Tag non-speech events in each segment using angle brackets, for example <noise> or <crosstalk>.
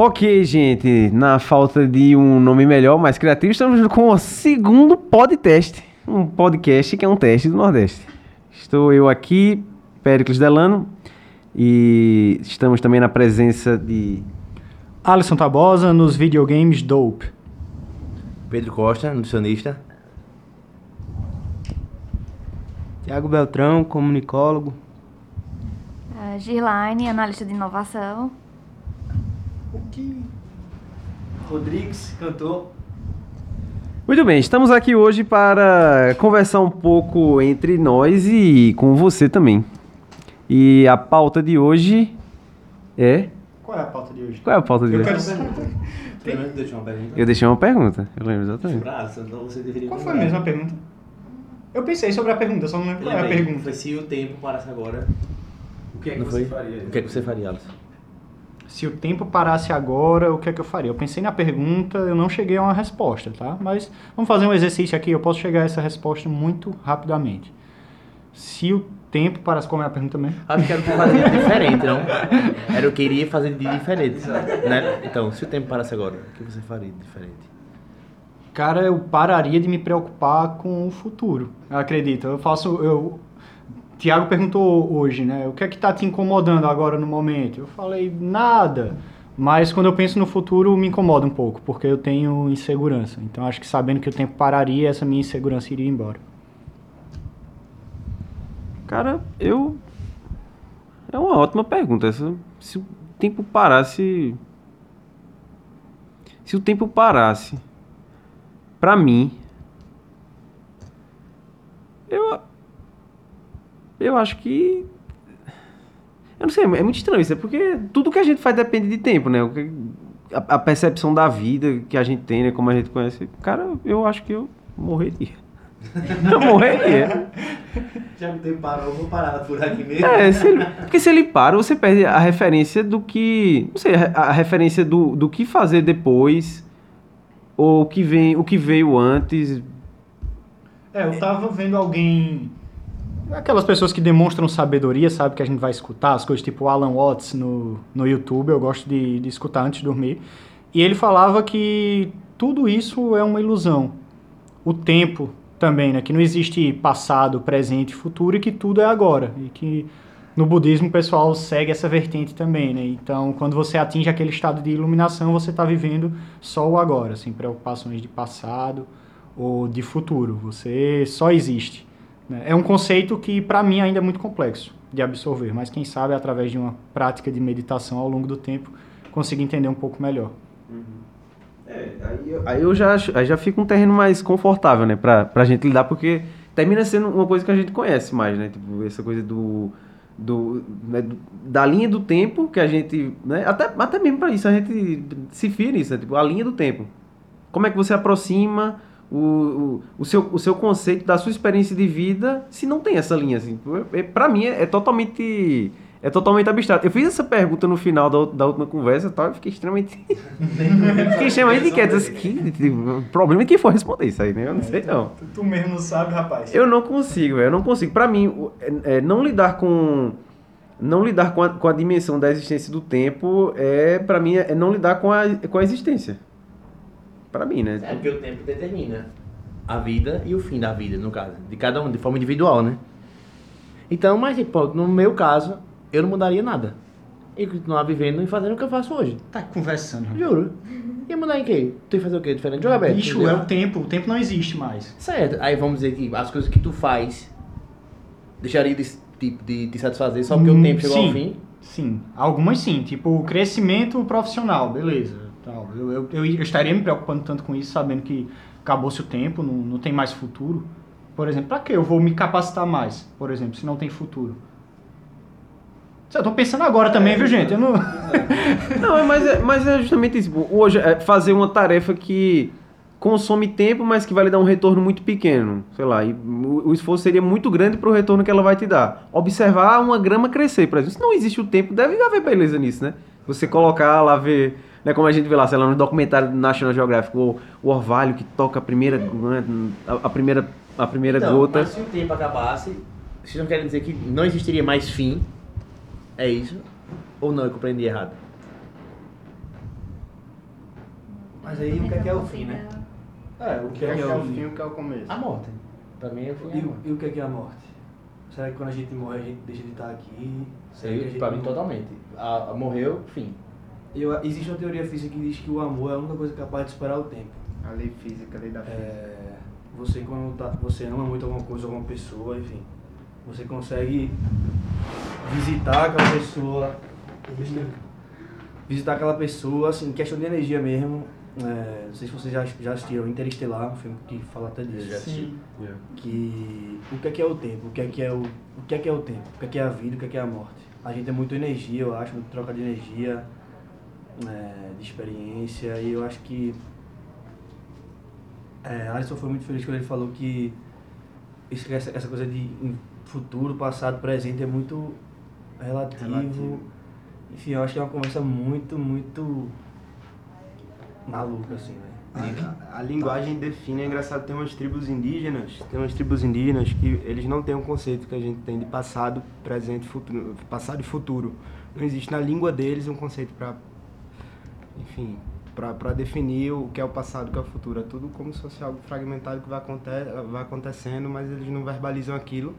Ok, gente, na falta de um nome melhor, mais criativo, estamos com o segundo podcast. Um podcast que é um teste do Nordeste. Estou eu aqui, Péricles Delano, e estamos também na presença de. Alisson Tabosa nos videogames Dope. Pedro Costa, nutricionista. Tiago Beltrão, comunicólogo. Uh, Girlaine, analista de inovação. O que? Rodrigues, cantor. Muito bem, estamos aqui hoje para conversar um pouco entre nós e com você também. E a pauta de hoje é. Qual é a pauta de hoje? Qual é a pauta de Eu hoje? quero saber. Primeiro deixou uma pergunta. Eu deixei uma pergunta, eu lembro exatamente. Braço, então você deveria Qual foi a mesma pergunta? Eu pensei sobre a pergunta, só não lembro qual é a pergunta. Foi se o tempo parasse agora. O que é que Não você foi? faria? O que é que você faria, Alisson? Se o tempo parasse agora, o que é que eu faria? Eu pensei na pergunta, eu não cheguei a uma resposta, tá? Mas vamos fazer um exercício aqui, eu posso chegar a essa resposta muito rapidamente. Se o tempo parasse... Como é a pergunta mesmo? Acho que era o que de diferente, não? Era o que iria fazer de diferente. Né? Então, se o tempo parasse agora, o que você faria de diferente? Cara, eu pararia de me preocupar com o futuro. Acredita? Eu faço. Eu, Tiago perguntou hoje, né? O que é que tá te incomodando agora no momento? Eu falei, nada. Mas quando eu penso no futuro, me incomoda um pouco, porque eu tenho insegurança. Então acho que sabendo que o tempo pararia, essa minha insegurança iria embora. Cara, eu. É uma ótima pergunta. Essa, se o tempo parasse. Se o tempo parasse. Pra mim. Eu. Eu acho que. Eu não sei, é muito estranho isso. É porque tudo que a gente faz depende de tempo, né? A, a percepção da vida que a gente tem, né? Como a gente conhece. Cara, eu acho que eu morreria. <laughs> Eu morreria. Já que o tempo parou, eu vou parar por aqui mesmo. É, se ele- porque se ele para, você perde a referência do que. Não sei, a a referência do, do que fazer depois. Ou o que, vem, o que veio antes. É, eu tava vendo alguém. Aquelas pessoas que demonstram sabedoria, sabe? Que a gente vai escutar, as coisas tipo Alan Watts no, no YouTube, eu gosto de, de escutar antes de dormir. E ele falava que tudo isso é uma ilusão. O tempo também, né? Que não existe passado, presente futuro e que tudo é agora. E que no budismo o pessoal segue essa vertente também, né? Então, quando você atinge aquele estado de iluminação, você está vivendo só o agora, sem preocupações de passado ou de futuro. Você só existe. Né? É um conceito que, para mim, ainda é muito complexo de absorver, mas quem sabe, através de uma prática de meditação ao longo do tempo, consiga entender um pouco melhor. É, aí eu, aí eu já, acho- aí já fica um terreno mais confortável, né? Pra, pra gente lidar, porque termina sendo uma coisa que a gente conhece mais, né? Tipo, essa coisa do. do, né, da linha do tempo que a gente. Né? Até, até mesmo pra isso, a gente se fia nisso, né? Tipo, a linha do tempo. Como é que você aproxima o, o, o, seu, o seu conceito da sua experiência de vida se não tem essa linha, assim? É, pra mim é, é totalmente. É totalmente abstrato. Eu fiz essa pergunta no final da, da última conversa e tal, e fiquei extremamente. <laughs> fiquei extremamente inquieto. assim, Que, tipo, o problema é quem for responder isso aí, né? Eu não sei não. Tu, mesmo não sabe, rapaz. Eu não consigo, velho, eu não consigo. Pra mim, é- é não lidar com. Não lidar com a, com a dimensão da existência do tempo é, pra mim, é não lidar com a, com a existência. Pra mim, né? É porque o tempo determina a vida e o fim da vida, no caso. De cada um, de forma individual, né? Então, mas, tipo, no meu caso, eu não mudaria nada. E continuar vivendo e fazendo o que eu faço hoje. Tá conversando. rapaz. Juro. Ia mudar em quê? Tu ia fazer o quê? Diferente? Jogar aberto. Bicho, entendeu? é o tempo. O tempo não existe mais. Certo. Aí vamos dizer que as coisas que tu faz deixaria de, tipo, de te satisfazer só porque Hum, o tempo chegou sim. ao fim. Sim, algumas sim, tipo crescimento profissional, beleza. Tal. Eu, eu, eu, estaria me preocupando tanto com isso, sabendo que acabou-se o tempo, não, não tem mais futuro. Por exemplo, pra que eu vou me capacitar mais, por exemplo, se não tem futuro? Eu tô pensando agora também, viu, gente? Eu não... <laughs> Não, é, mas, é, mas é justamente isso. Hoje, é fazer uma tarefa que consome tempo, mas que vai lhe dar um retorno muito pequeno. Sei lá, e o esforço seria muito grande para o retorno que ela vai te dar. Observar uma grama crescer, por exemplo. Se não existe o tempo, deve haver beleza nisso, né? Você colocar lá, ver. Né, como a gente vê lá, sei lá, no documentário do National Geographic, o, o orvalho que toca a primeira, né, a, a primeira, a primeira Então, gota. mas se o tempo acabasse, vocês não querem dizer que não existiria mais fim? É isso? Ou não, eu compreendi errado? Mas aí o que é, que é o fim, né? É, o O que é, que é o fim e o que é o começo? A morte. Pra mim é o fim. E, e o que é que é a morte? Será que quando a gente morre a gente deixa de estar aqui? Que Sei, pra mim não- totalmente. A, a- morreu, fim. Eu, existe uma teoria física que diz que o amor é a única coisa capaz de superar o tempo. A lei física, a lei da física. É, você quando tá, você ama muito alguma coisa, alguma pessoa, enfim, você consegue visitar aquela pessoa, visitar aquela pessoa, assim, questão de energia mesmo. é, não sei se vocês já, já assistiram Interestelar, um filme que fala até disso. Sim. Que o que é que é o tempo, o que é que é o, o que é que é o tempo, o que é que é a vida, o que é que é a morte. A gente é muito energia, eu acho, muito troca de energia, é, de experiência, e eu acho que é, Alisson foi muito feliz quando ele falou que esse- essa, essa coisa de futuro, passado, presente é muito relativo. Relativo. Enfim, eu acho que é uma conversa muito, muito maluca, assim, né? A, a linguagem define, é engraçado, tem umas tribos indígenas, tem umas tribos indígenas que eles não têm um conceito que a gente tem de passado, presente, futuro, passado e futuro. Não existe na língua deles um conceito para, enfim, para definir o que é o passado, o que é o futuro. É tudo como se fosse algo fragmentado que vai, aconte vai acontecendo, mas eles não verbalizam aquilo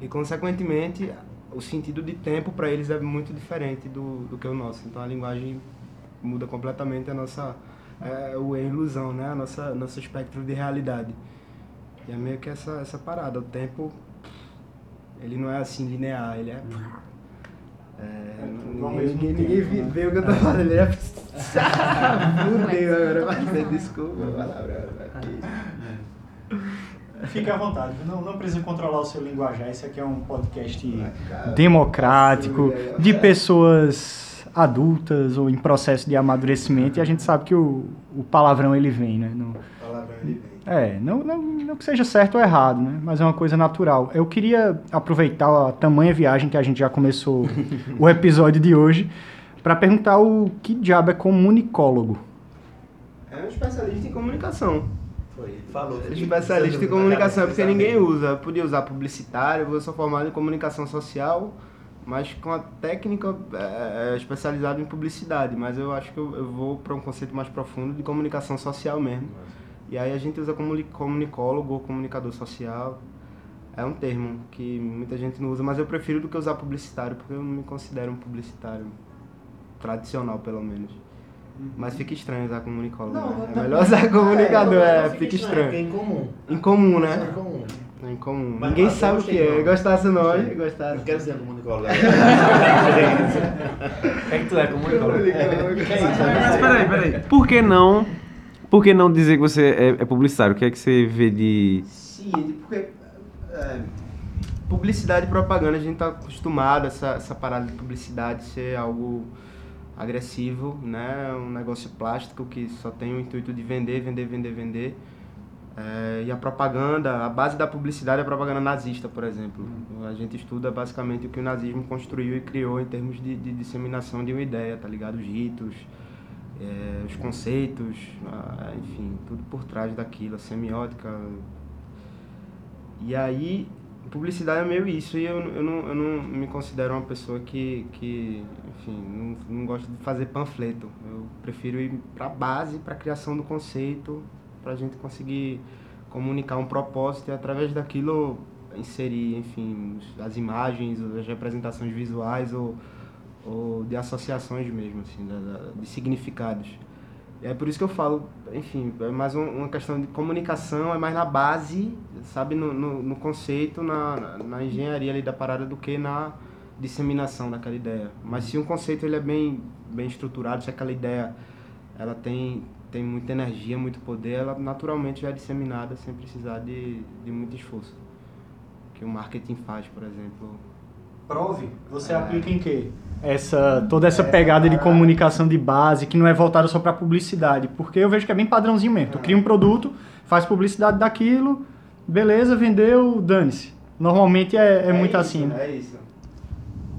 e, consequentemente, o sentido de tempo para eles é muito diferente do, do que o nosso. Então a linguagem muda completamente a nossa é, o é ilusão, né? A nossa nosso espectro de realidade. E é meio que essa essa parada, o tempo ele não é assim linear, ele é é, ao ninguém, ninguém, ninguém vê o que eu tô falando, ele é <laughs> Fudeu <laughs> agora, mas desculpa, a palavra. Fique à vontade, não, não precisa controlar o seu linguajar. Esse aqui é um podcast democrático, de pessoas adultas ou em processo de amadurecimento, e a gente sabe que o, o palavrão ele vem, né? Não, Palavrão ele vem. é, não, não, não que seja certo ou errado, né? Mas é uma coisa natural. Eu queria aproveitar a tamanha viagem que a gente já começou <laughs> o episódio de hoje para perguntar o que diabo é comunicólogo. É um especialista em comunicação. Foi, falou. É especialista em comunicação, porque ninguém usa. Eu podia usar publicitário, eu sou formado em comunicação social, mas com a técnica é, é, especializada em publicidade. Mas eu acho que eu, eu vou para um conceito mais profundo de comunicação social mesmo. E aí a gente usa comuni- comunicólogo ou comunicador social. É um termo que muita gente não usa, mas eu prefiro do que usar publicitário, porque eu não me considero um publicitário tradicional, pelo menos. Mas fica estranho usar comunicólogo. né? É melhor usar comunicador, <laughs> é, fica estranho. É incomum. Incomum, É né? incomum. É incomum. Mas- Ninguém mas eu sabe o que é. nome. Gostasse nome, Gostei. gostasse. Eu quero ser comunicólogo. <laughs> É que tu é comunicólogo. Mas peraí, peraí. Por que não, por que não dizer que você é, é publicitário? O que é que você vê de... Sim, porque é, publicidade e propaganda, a gente tá acostumado a essa, essa parada de publicidade ser algo agressivo, né? Um negócio plástico que só tem o intuito de vender, vender, vender, vender. É, e a propaganda, a base da publicidade é a propaganda nazista, por exemplo. A gente estuda basicamente o que o nazismo construiu e criou em termos de, de disseminação de uma ideia, tá ligado? Os ritos, é, os conceitos, enfim, tudo por trás daquilo, a semiótica. E aí, publicidade é meio isso, e eu, eu, não, eu não me considero uma pessoa que, que enfim, não, não gosto de fazer panfleto. Eu prefiro ir para a base, para a criação do conceito, para a gente conseguir comunicar um propósito e através daquilo inserir, enfim, as imagens, as representações visuais ou, ou de associações mesmo, assim, da- de significados. E é por isso que eu falo, enfim, é mais um- uma questão de comunicação, é mais na base, sabe, no, no, no conceito, na, na- na engenharia ali da parada do que na disseminação daquela ideia. Mas se um conceito ele é bem, bem estruturado, se aquela ideia ela tem, tem muita energia, muito poder, ela naturalmente já é disseminada sem precisar de, de muito esforço. Que o marketing faz, por exemplo. Prove. Você É. aplica em quê? Essa, toda essa pegada de comunicação de base, que não é voltada só para publicidade. Porque eu vejo que é bem padrãozinho mesmo. Tu cria um produto, faz publicidade daquilo, beleza, vendeu, dane-se. Normalmente é, é, muito isso, assim, né? É isso.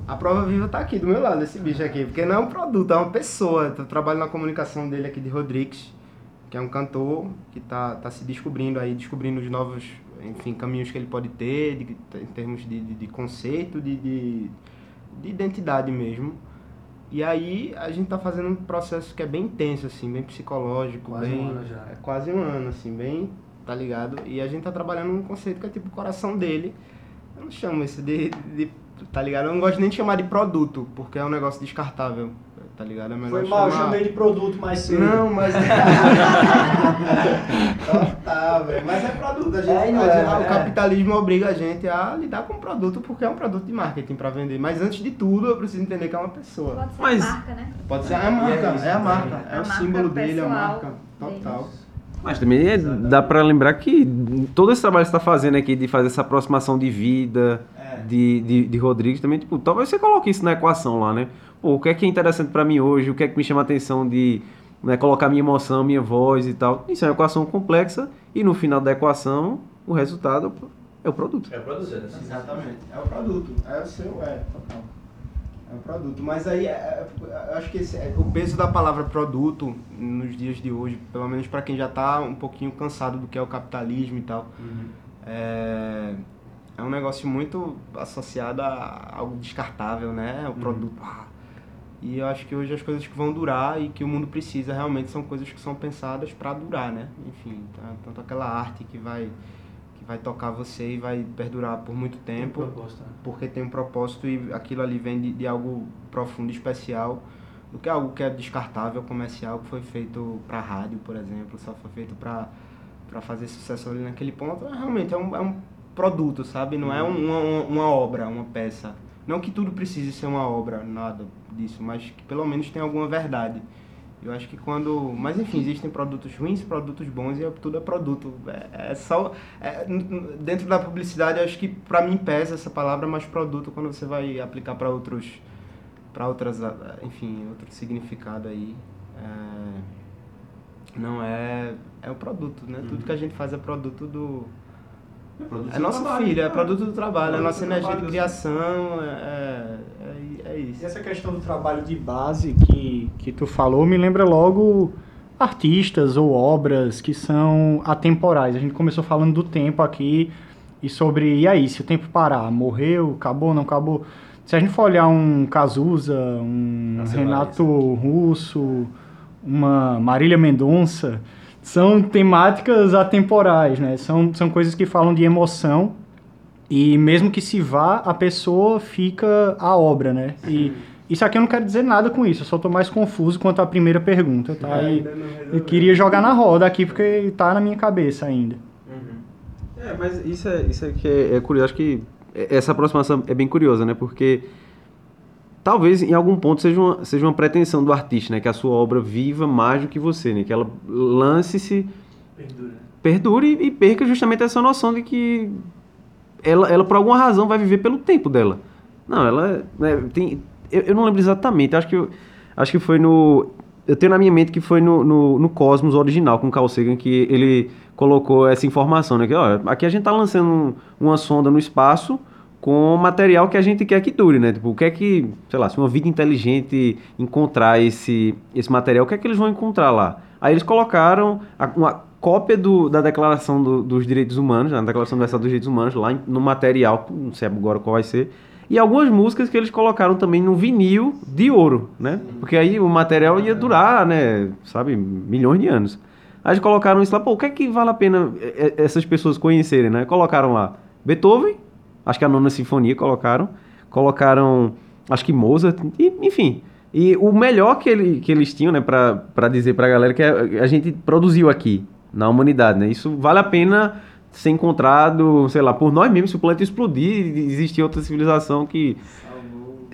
A prova viva tá aqui do meu lado, esse bicho aqui. Porque não é um produto, é uma pessoa. Eu trabalho na comunicação dele aqui de Rodrigues, que é um cantor que tá, tá se descobrindo aí, descobrindo os novos, enfim, caminhos que ele pode ter, de- em termos de, de, de conceito, de, de, de identidade mesmo. E aí a gente tá fazendo um processo que é bem intenso, assim, bem psicológico, Quase bem. um ano já. É quase um ano, assim, bem, tá ligado? E a gente tá trabalhando num conceito que é tipo o coração dele. Eu não chamo isso de, de- Tá ligado? Eu não gosto nem de chamar de produto, porque é um negócio descartável, tá ligado? É melhor Foi mal, eu chamar- chamei de produto mais cedo. Não, mas. tá, velho. Mas é produto. A gente, É, não a é, gente- é. O capitalismo obriga a gente a lidar com o produto porque é um produto de marketing pra vender. Mas antes de tudo, eu preciso entender que é uma pessoa. Pode ser Mas- a marca, né? Pode ser a E é marca, isso, é a marca. É A o marca símbolo dele, a marca. deles. Mas também é- dá pra lembrar que todo esse trabalho que você tá fazendo aqui de fazer essa aproximação de vida É. de, de, de Rodrigues também, tipo, talvez você coloque isso na equação lá, né? Pô, o que é que é interessante pra mim hoje, o que é que me chama a atenção de né, colocar minha emoção, minha voz e tal. Isso é uma equação complexa e no final da equação o resultado é o produto. É produzido. Exatamente. É o produto. É o seu, é, total. É o produto. Mas aí, é, é, eu acho que esse, é, o peso da palavra produto nos dias de hoje, pelo menos para quem já tá um pouquinho cansado do que é o capitalismo e tal, é, é um negócio muito associado a algo descartável, né? O produto. ah. E eu acho que hoje as coisas que vão durar e que o mundo precisa realmente são coisas que são pensadas para durar, né? Enfim, tá? tanto aquela arte que vai que vai tocar você e vai perdurar por muito tempo Proposta, né? porque tem um propósito e aquilo ali vem de, de algo profundo especial do que algo que é descartável, comercial, que foi feito para rádio, por exemplo, só foi feito para para fazer sucesso ali naquele ponto. É, realmente é um, é um produto, sabe? Não é um- uma, uma obra, uma peça. Não que tudo precise ser uma obra, nada disso, mas que pelo menos tem alguma verdade. Eu acho que quando. Mas enfim, existem produtos ruins, produtos bons e é- tudo é produto. É, é só. é, dentro da publicidade, eu acho que pra mim pesa essa palavra, mas produto quando você vai aplicar para outros. para outras. ah, enfim, outro significado aí. é, não é. É o produto, né? Tudo que a gente faz é produto do. É nosso filho, é produto do trabalho, é Produto nossa energia de trabalho, criação, é, é, é E isso. essa questão do trabalho de base que, que tu falou me lembra logo artistas ou obras que são atemporais. A gente começou falando do tempo aqui e sobre, e aí, se o tempo parar, morreu, acabou, não acabou? Se a gente for olhar um Cazuza, um Nossa, Renato Russo, uma Marília Mendonça, são temáticas atemporais, né? São, são coisas que falam de emoção e mesmo que se vá, a pessoa fica a obra, né? E isso aqui eu não quero dizer nada com isso, eu só tô mais confuso quanto à primeira pergunta, tá? E eu queria jogar na roda aqui porque tá na minha cabeça ainda. É, mas isso é, isso é que é, é curioso. Acho que essa aproximação é bem curiosa, né? Porque talvez em algum ponto seja uma, seja uma pretensão do artista, né? Que a sua obra viva mais do que você, né? Que ela lance-se, Perdura. perdure e perca justamente essa noção de que ela, ela por alguma razão vai viver pelo tempo dela. Não, ela né, tem. Eu, eu não lembro exatamente, acho que, eu- acho que foi no. Eu tenho na minha mente que foi no, no, no Cosmos original com o Carl Sagan que ele colocou essa informação, né? Que, ó, aqui a gente tá lançando um- uma sonda no espaço com material que a gente quer que dure, né? Tipo, o que é que, sei lá, se uma vida inteligente encontrar esse, esse material, o que é que eles vão encontrar lá? Aí eles colocaram a- uma cópia do- da Declaração do- dos Direitos Humanos, né? a Declaração Universal dos Direitos Humanos, lá em- no material, não sei agora qual vai ser, e algumas músicas que eles colocaram também no vinil de ouro, né? Porque aí o material ia durar, né, sabe, milhões de anos. Aí eles colocaram isso lá, pô, o que é que vale a pena eh, eh, essas pessoas conhecerem, né? Colocaram lá Beethoven, acho que a nona sinfonia colocaram, colocaram, acho que Mozart, e, enfim. E o melhor que, ele, que eles tinham, né, pra dizer pra galera que a, a gente produziu aqui, na humanidade, né? Isso vale a pena ser encontrado, sei lá, por nós mesmos, se o planeta explodir existir outra civilização que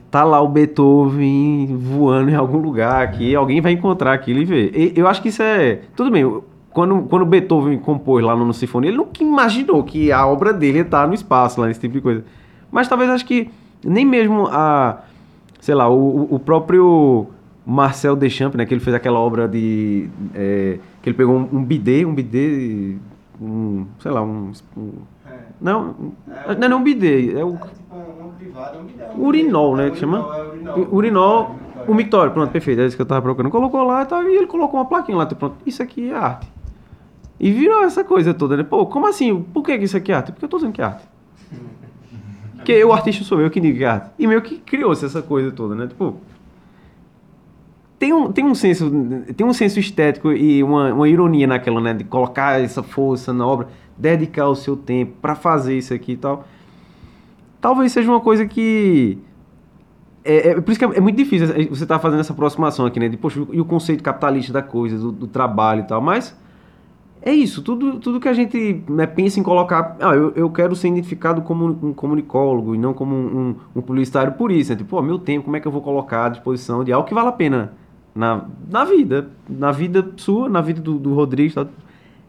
tá lá o Beethoven voando em algum lugar aqui, alguém vai encontrar aquilo e ver. Eu acho que isso é. Tudo bem, quando, quando Beethoven compôs lá no Sinfonia, ele nunca imaginou que a obra dele ia estar no espaço, lá, esse tipo de coisa. Mas talvez acho que nem mesmo a. Sei lá, o, o próprio Marcel Deschamps, né, que ele fez aquela obra de. é, que ele pegou um, um bidê, um bidê. Um, sei lá, um. um- não, não é não um bidê, é o. tipo uma privada, Urinol, né, que chama? Urinol, o mictório, pronto, perfeito, é isso que eu tava procurando. Colocou lá e tal, e ele colocou uma plaquinha lá, tipo, pronto, isso aqui é arte. E virou essa coisa toda, né? Pô, como assim? Por que isso aqui é arte? Porque eu tô dizendo que é arte. Porque o artista sou eu que digo que é arte. E meio que criou-se essa coisa toda, né? Tipo, tem um, tem um senso tem um senso estético e uma, uma ironia naquela, né? De colocar essa força na obra, dedicar o seu tempo para fazer isso aqui e tal. Talvez seja uma coisa que é, é, por isso que é, é muito difícil você estar tá fazendo essa aproximação aqui, né? De, poxa, e o conceito capitalista da coisa, do, do trabalho e tal. Mas é isso, tudo, tudo que a gente né, pensa em colocar. Ah, eu, eu quero ser identificado como um comunicólogo e não como um, um, publicitário por isso. Né? Tipo, meu tempo, como é que eu vou colocar à disposição de algo que vale a pena na, na vida? Na vida sua, na vida do, do Rodrigues. Tal.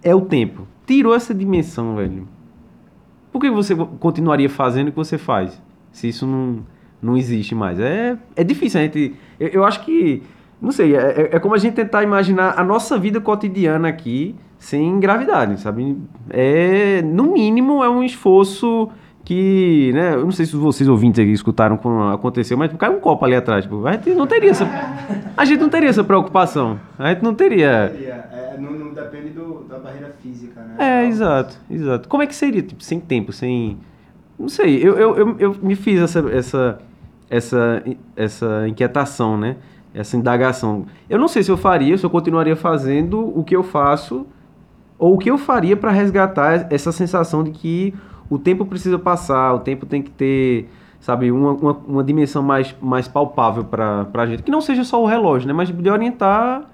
É o tempo. Tirou essa dimensão, velho. Por que você continuaria fazendo o que você faz? Se isso não não existe mais. É, é difícil a gente. Eu, eu acho que. Não sei, é, é, é como a gente tentar imaginar a nossa vida cotidiana aqui sem gravidade, sabe? É, no mínimo, é um esforço que, né, eu não sei se vocês ouvintes aqui escutaram quando aconteceu, mas caiu um copo ali atrás, tipo, a gente não teria essa, a gente não teria essa preocupação, a gente não teria... É, não, não depende do, da barreira física, né? É, exato, exato. Como é que seria, tipo, sem tempo, sem... Não sei, eu, eu, eu, eu me fiz essa, essa, essa, essa inquietação, né? Essa indagação. Eu não sei se eu faria, se eu continuaria fazendo o que eu faço, ou o que eu faria para resgatar essa sensação de que o tempo precisa passar, o tempo tem que ter, sabe, uma, uma, uma dimensão mais, mais palpável para a gente. Que não seja só o relógio, né? Mas de orientar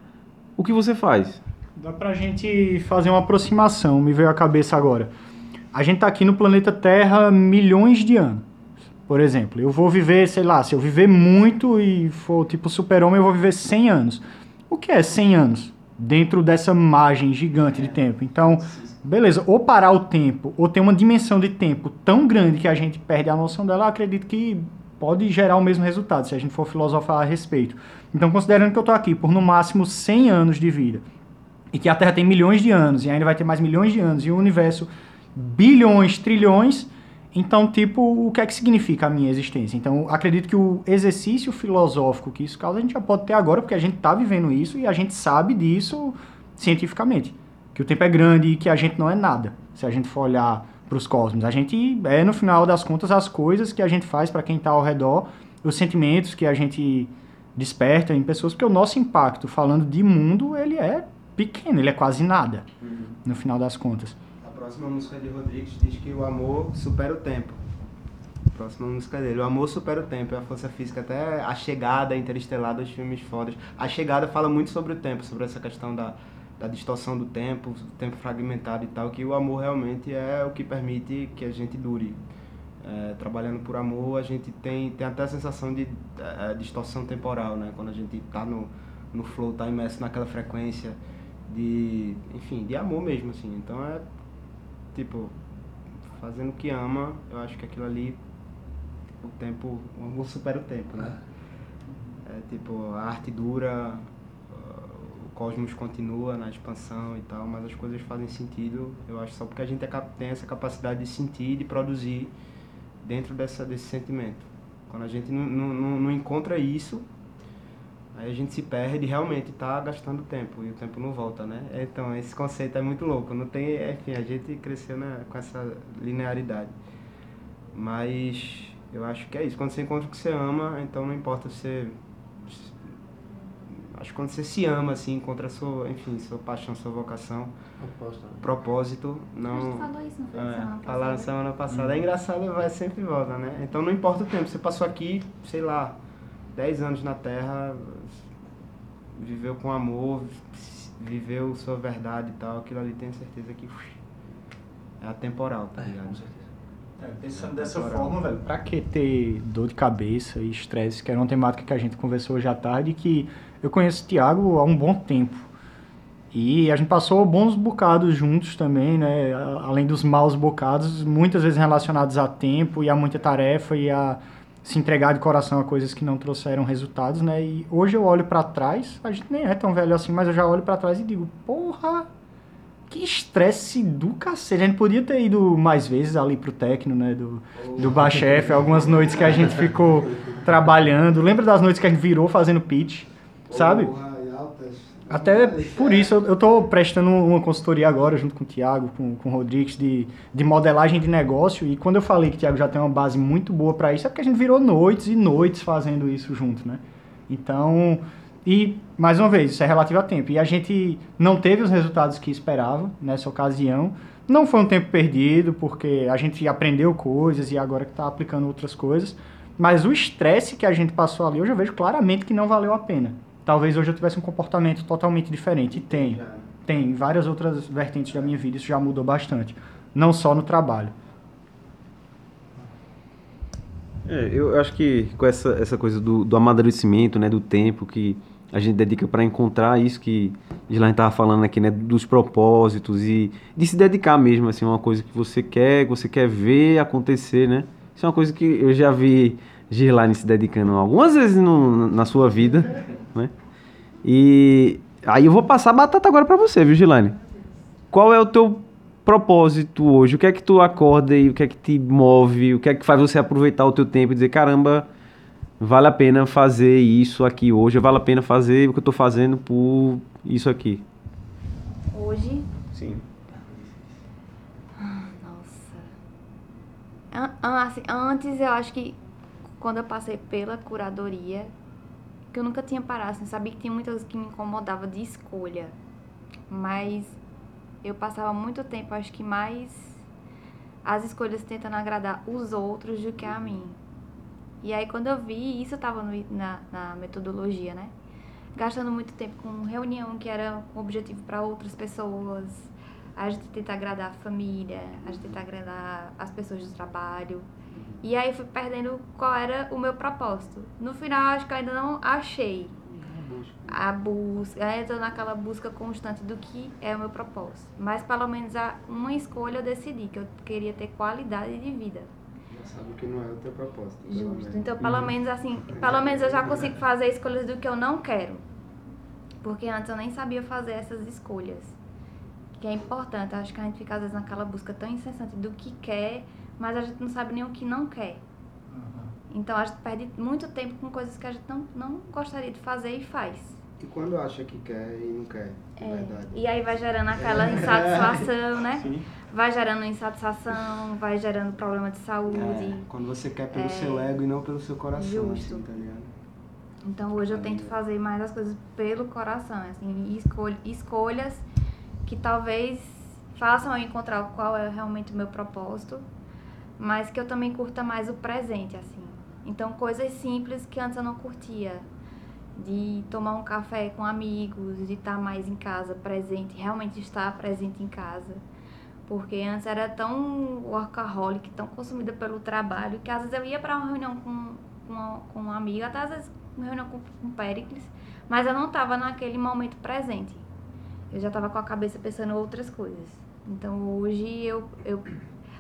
o que você faz. Dá para a gente fazer uma aproximação, me veio à cabeça agora. A gente está aqui no planeta Terra milhões de anos. Por exemplo, eu vou viver, sei lá, se eu viver muito e for tipo super-homem, eu vou viver 100 anos. O que é 100 anos? Dentro dessa margem gigante de tempo. Então, beleza, ou parar o tempo, ou ter uma dimensão de tempo tão grande que a gente perde a noção dela, acredito que pode gerar o mesmo resultado, se a gente for filosofar a respeito. Então, considerando que eu estou aqui por no máximo 100 anos de vida, e que a Terra tem milhões de anos, e ainda vai ter mais milhões de anos, e o universo bilhões, trilhões, então, tipo, o que é que significa a minha existência? Então, acredito que o exercício filosófico que isso causa, a gente já pode ter agora, porque a gente está vivendo isso e a gente sabe disso cientificamente. Que o tempo é grande e que a gente não é nada, se a gente for olhar para os cosmos. A gente é, no final das contas, as coisas que a gente faz para quem está ao redor, os sentimentos que a gente desperta em pessoas, porque o nosso impacto, falando de mundo, ele é pequeno, ele é quase nada, uhum. no final das contas próxima música de Rodrigues diz que o amor supera o tempo. Próxima música dele. O amor supera o tempo, é a força física. Até a chegada interestelar dos filmes fodas. A chegada fala muito sobre o tempo, sobre essa questão da, da distorção do tempo, o tempo fragmentado e tal, que o amor realmente é o que permite que a gente dure. É, trabalhando por amor, a gente tem, tem até a sensação de é, distorção temporal, né? Quando a gente está no, no flow, está imerso naquela frequência de, enfim, de amor mesmo, assim. Então é tipo, fazendo o que ama, eu acho que aquilo ali, o tempo, o amor supera o tempo, né? É tipo, a arte dura, o cosmos continua na expansão e tal, mas as coisas fazem sentido, eu acho, só porque a gente é tem essa capacidade de sentir e de produzir dentro dessa, desse sentimento. Quando a gente não, não, não encontra isso, Aí a gente se perde e realmente está gastando tempo e o tempo não volta, né? Então, esse conceito é muito louco. Não tem, enfim, a gente cresceu né, com essa linearidade. Mas eu acho que é isso. Quando você encontra o que você ama, então não importa você acho que quando você se ama assim, encontra sua, enfim, sua paixão, sua vocação, propósito, propósito não. A gente falou isso, não foi é, semana passada. Falaram semana passada. É engraçado, vai sempre volta, né? Então não importa o tempo, você passou aqui, sei lá, 10 anos na Terra, viveu com amor, viveu sua verdade e tal, aquilo ali tenho certeza que é atemporal, tá é, ligado? Com certeza. É, pensando dessa forma, velho, pra que ter dor de cabeça e estresse, que era uma temática que a gente conversou hoje à tarde, que eu conheço o Thiago há um bom tempo. E a gente passou bons bocados juntos também, né? Além dos maus bocados, muitas vezes relacionados a tempo e a muita tarefa e a se entregar de coração a coisas que não trouxeram resultados, né? E hoje eu olho para trás, a gente nem é tão velho assim, mas eu já olho para trás e digo, porra, que estresse do cacete. A gente podia ter ido mais vezes ali pro técnico, né? Do, do Bachef, algumas noites que a gente ficou trabalhando. Lembra das noites que a gente virou fazendo pitch, sabe? Até por isso eu estou prestando uma consultoria agora junto com o Tiago, com, com o Rodrigues, de, de modelagem de negócio. E quando eu falei que o Tiago já tem uma base muito boa para isso, é porque a gente virou noites e noites fazendo isso junto, né? Então, E, mais uma vez, isso é relativo a tempo. E a gente não teve os resultados que esperava nessa ocasião. Não foi um tempo perdido, porque a gente aprendeu coisas e agora que está aplicando outras coisas. Mas o estresse que a gente passou ali, eu já vejo claramente que não valeu a pena. Talvez hoje eu tivesse um comportamento totalmente diferente. E tem. Tem. Em várias outras vertentes da minha vida isso já mudou bastante. Não só no trabalho. É, eu acho que com essa, essa coisa do, do amadurecimento, né, do tempo que a gente dedica para encontrar isso que Gislaine estava falando aqui, né, dos propósitos e de se dedicar mesmo, assim, uma coisa que você quer, que você quer ver acontecer, né? Isso é uma coisa que eu já vi Gislaine se dedicando algumas vezes no, na sua vida, né? E aí eu vou passar a batata agora para você, viu, Gislaine? Qual é o teu propósito hoje? O que é que tu acorda e o que é que te move? O que é que faz você aproveitar o teu tempo e dizer, caramba, vale a pena fazer isso aqui hoje, vale a pena fazer o que eu estou fazendo por isso aqui? Hoje, Sim. nossa. An- an- assim, antes eu acho que quando eu passei pela curadoria, que eu nunca tinha parado, assim, sabia que tinha muitas coisas que me incomodava de escolha. Mas eu passava muito tempo, acho que mais as escolhas tentando agradar os outros do que a mim. E aí quando eu vi, isso tava no- na, na metodologia, né? Gastando muito tempo com reunião que era com objetivo para outras pessoas. A gente tenta agradar a família, a gente tenta agradar as pessoas do trabalho. E aí eu fui perdendo qual era o meu propósito. No final, acho que eu ainda não achei a busca. Aí eu tô naquela busca constante do que é o meu propósito. Mas pelo menos a, uma escolha eu decidi, que eu queria ter qualidade de vida. Já sabe que não é o teu propósito. pelo Justo. menos. Então, pelo menos assim, pelo menos eu já consigo fazer escolhas do que eu não quero. Porque antes eu nem sabia fazer essas escolhas. Que é importante. Acho que a gente fica às vezes naquela busca tão incessante do que quer, mas a gente não sabe nem o que não quer. Então a gente perde muito tempo com coisas que a gente não, não gostaria de fazer e faz. E quando acha que quer e não quer, de verdade. E aí vai gerando aquela insatisfação, né? Vai gerando insatisfação, vai gerando problema de saúde. É, quando você quer pelo É. seu ego e não pelo seu coração, Justo. assim, tá ligado? Então hoje eu tento fazer mais as coisas pelo coração, assim, escolh escolhas que talvez façam eu encontrar qual é realmente o meu propósito, mas que eu também curta mais o presente, assim. Então coisas simples que antes eu não curtia, de tomar um café com amigos, de estar mais em casa presente, realmente estar presente em casa. Porque antes era tão workaholic, tão consumida pelo trabalho, que às vezes eu ia para uma reunião com, com, com uma amiga, até às vezes uma reunião com, com Péricles, mas eu não estava naquele momento presente. Eu já estava com a cabeça pensando outras coisas. Então hoje eu, eu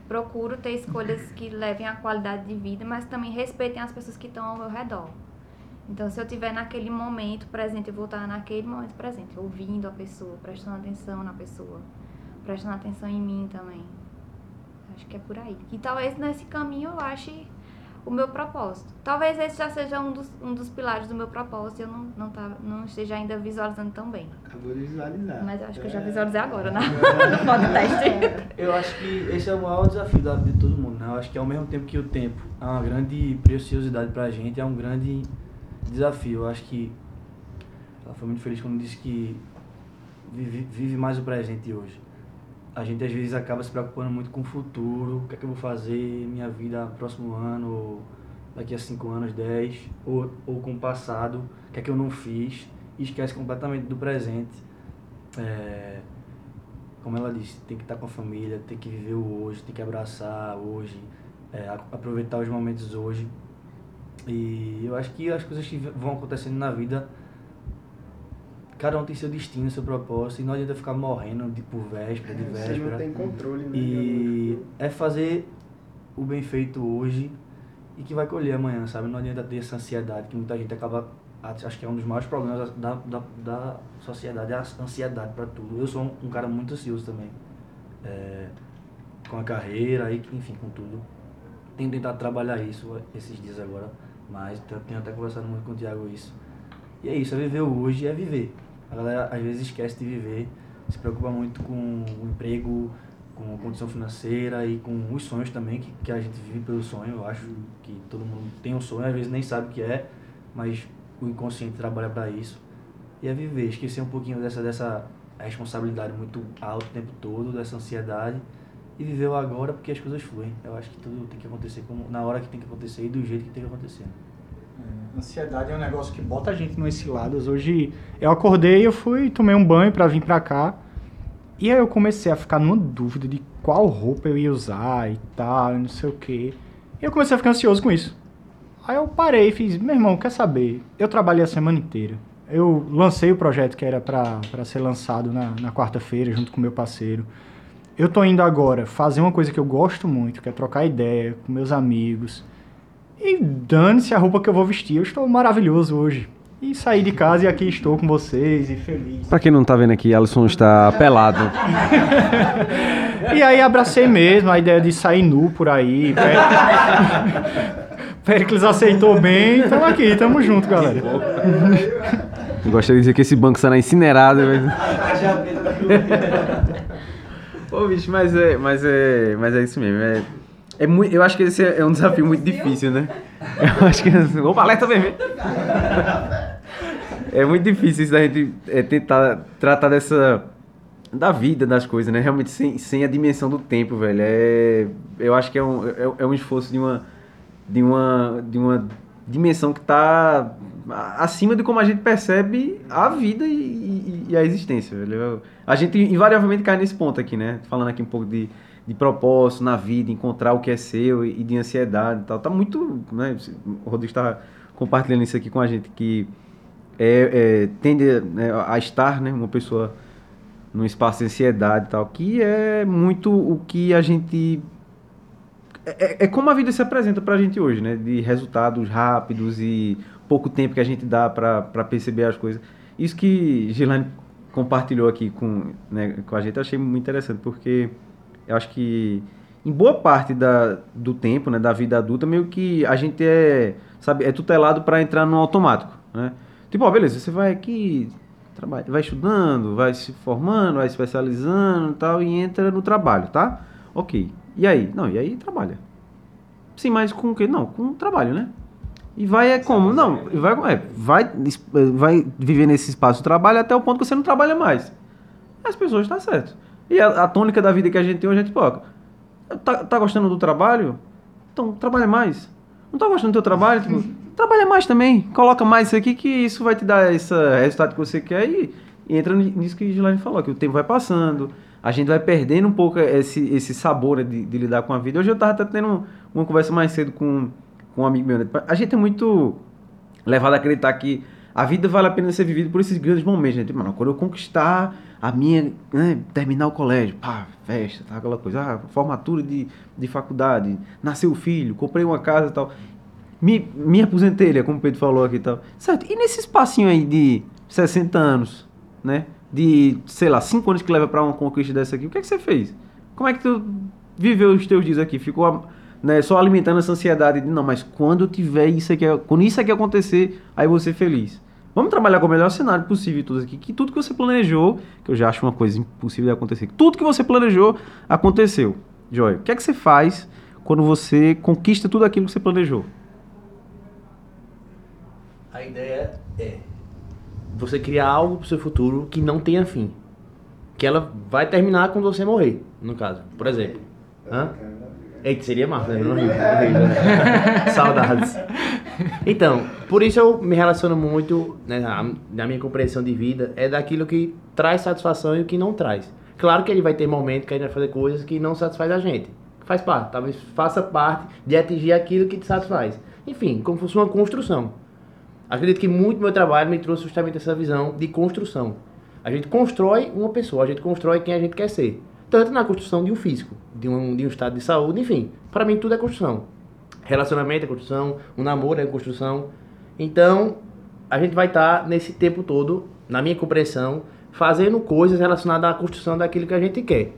procuro ter escolhas que levem à qualidade de vida, mas também respeitem as pessoas que estão ao meu redor. Então, se eu estiver naquele momento presente, eu vou estar naquele momento presente, ouvindo a pessoa, prestando atenção na pessoa, prestando atenção em mim também. Acho que é por aí. E talvez nesse caminho eu ache o meu propósito. Talvez esse já seja um dos, um dos pilares do meu propósito e eu não, não, tá, não esteja ainda visualizando tão bem. Acabou de visualizar. Mas eu acho que eu já É. visualizei agora, né? <laughs> No podcast. Eu acho que esse é o maior desafio da vida de todo mundo, né? Eu acho que ao mesmo tempo que o tempo é uma grande preciosidade pra gente, é um grande desafio. Eu acho que ela foi muito feliz quando disse que vive, vive mais o presente hoje. A gente às vezes acaba se preocupando muito com o futuro, o que é que eu vou fazer minha vida próximo ano, daqui a 5 anos, 10, ou, ou com o passado, o que é que eu não fiz, e esquece completamente do presente. É, como ela disse, tem que estar com a família, tem que viver o hoje, tem que abraçar hoje, é, aproveitar os momentos hoje. E eu acho que as coisas que vão acontecendo na vida, cada um tem seu destino, seu propósito, e não adianta ficar morrendo de por véspera, de Você não véspera. tem controle, né? E é fazer o bem feito hoje e que vai colher amanhã, sabe? Não adianta ter essa ansiedade que muita gente acaba. Acho que é um dos maiores problemas da, da, da sociedade, é a ansiedade para tudo. Eu sou um, um cara muito ansioso também. É, com a carreira e, enfim, com tudo. Tenho tentado trabalhar isso esses dias agora, mas tenho até conversado muito com o Thiago isso. E é isso, é viver hoje, é viver. A galera às vezes esquece de viver, se preocupa muito com o emprego, com a condição financeira e com os sonhos também, que, que a gente vive pelo sonho. Eu acho que todo mundo tem um sonho, às vezes nem sabe o que é, mas o inconsciente trabalha para isso. e é viver, esquecer um pouquinho dessa, dessa responsabilidade muito alta o tempo todo, dessa ansiedade e viver o agora porque as coisas fluem. Eu acho que tudo tem que acontecer como, na hora que tem que acontecer e do jeito que tem que acontecer. Ansiedade é um negócio que bota a gente nos cilados. Hoje eu acordei, eu fui, tomei um banho pra vir pra cá. E aí eu comecei a ficar numa dúvida de qual roupa eu ia usar e tal, não sei o quê. E eu comecei a ficar ansioso com isso. Aí eu parei e fiz, meu irmão, quer saber? Eu trabalhei a semana inteira. Eu lancei o projeto que era pra ser lançado na, na quarta-feira, junto com meu parceiro. Eu tô indo agora fazer uma coisa que eu gosto muito, que é trocar ideia com meus amigos. E dane-se a roupa que eu vou vestir, eu estou maravilhoso hoje. E saí de casa e aqui estou com vocês e feliz. Pra quem não tá vendo aqui, Alisson está pelado. E aí abracei mesmo a ideia de sair nu por aí. <laughs> Pericles aceitou bem, estamos aqui, estamos junto, galera. Gostaria de dizer que esse banco será incinerado. Mas... <laughs> Pô, bicho, mas é, mas é, mas é isso mesmo. É, é muito, eu acho que esse é um desafio muito difícil, né? <laughs> Eu acho que. Opa, alerta vermelho! É muito difícil isso da gente é, tentar tratar dessa. da vida, das coisas, né? Realmente sem, sem a dimensão do tempo, velho. É, eu acho que é um, é, é um esforço de uma. de uma. de uma dimensão que está acima de como a gente percebe a vida e, e, e a existência. Velho. A gente invariavelmente cai nesse ponto aqui, né? Falando aqui um pouco de, de propósito na vida, encontrar o que é seu e, de ansiedade e tal. Tá muito. Né? O Rodrigo está compartilhando isso aqui com a gente, que é, é, tende né, a estar né, uma pessoa num espaço de ansiedade e tal, que é muito o que a gente é, é, como a vida se apresenta pra gente hoje, né? De resultados rápidos e pouco tempo que a gente dá para perceber as coisas. Isso que Gilane compartilhou aqui com, né, com a gente, eu achei muito interessante, porque eu acho que em boa parte da, do tempo, né, da vida adulta, meio que a gente é, sabe, é tutelado para entrar no automático, né? Tipo, ó, beleza, você vai aqui, trabalha, vai estudando, vai se formando, vai se especializando e tal, e entra no trabalho, tá? Ok. E aí? Não, e aí trabalha. Sim, mas com o quê? Não, com o trabalho, né? E vai é como? Não, vai, é, vai, vai viver nesse espaço de trabalho até o ponto que você não trabalha mais. As pessoas estão tá certo. E a, a, tônica da vida que a gente tem hoje é tipo, ó, tá, tá gostando do trabalho? Então, trabalha mais. Não tá gostando do teu trabalho? Tipo, <laughs> trabalha mais também. Coloca mais isso aqui que isso vai te dar esse resultado que você quer e, e entra nisso que a Gislaine falou, que o tempo vai passando, a gente vai perdendo um pouco esse, esse sabor né, de, de, lidar com a vida. Hoje eu estava até tendo uma conversa mais cedo com, com um amigo meu. Né? A gente é muito levado a acreditar que a vida vale a pena ser vivida por esses grandes momentos. Né? Tipo, mano, quando eu conquistar a minha, né, terminar o colégio, pá, festa, tá, aquela coisa, ah, formatura de, de faculdade, nasceu o filho, comprei uma casa e tal. Me, me aposentei, como o Pedro falou aqui e tal. Certo, e nesse espacinho aí de 60 anos, né? de, sei lá, cinco anos que leva para uma conquista dessa aqui, o que é que você fez? Como é que tu viveu os teus dias aqui? Ficou né, só alimentando essa ansiedade de, não, mas quando tiver isso aqui, quando isso aqui acontecer, aí você feliz. Vamos trabalhar com o melhor cenário possível tudo aqui, que tudo que você planejou, que eu já acho uma coisa impossível de acontecer, tudo que você planejou aconteceu. Joy, o que é que você faz quando você conquista tudo aquilo que você planejou? A ideia é você criar algo pro seu futuro que não tenha fim. Que ela vai terminar quando você morrer, no caso. Por exemplo. Hã? Eita, seria massa, né? Não rio, né? Saudades. Então, por isso eu me relaciono muito, né, na minha compreensão de vida, é daquilo que traz satisfação e o que não traz. Claro que ele vai ter momentos que a gente vai fazer coisas que não satisfaz a gente. Faz parte, talvez faça parte de atingir aquilo que te satisfaz. Enfim, como se fosse uma construção. Acredito que muito meu trabalho me trouxe justamente essa visão de construção. A gente constrói uma pessoa, a gente constrói quem a gente quer ser. Tanto na construção de um físico, de um, de um estado de saúde, enfim. Para mim tudo é construção. Relacionamento é construção, um namoro é construção. Então, a gente vai estar tá nesse tempo todo, na minha compreensão, fazendo coisas relacionadas à construção daquilo que a gente quer.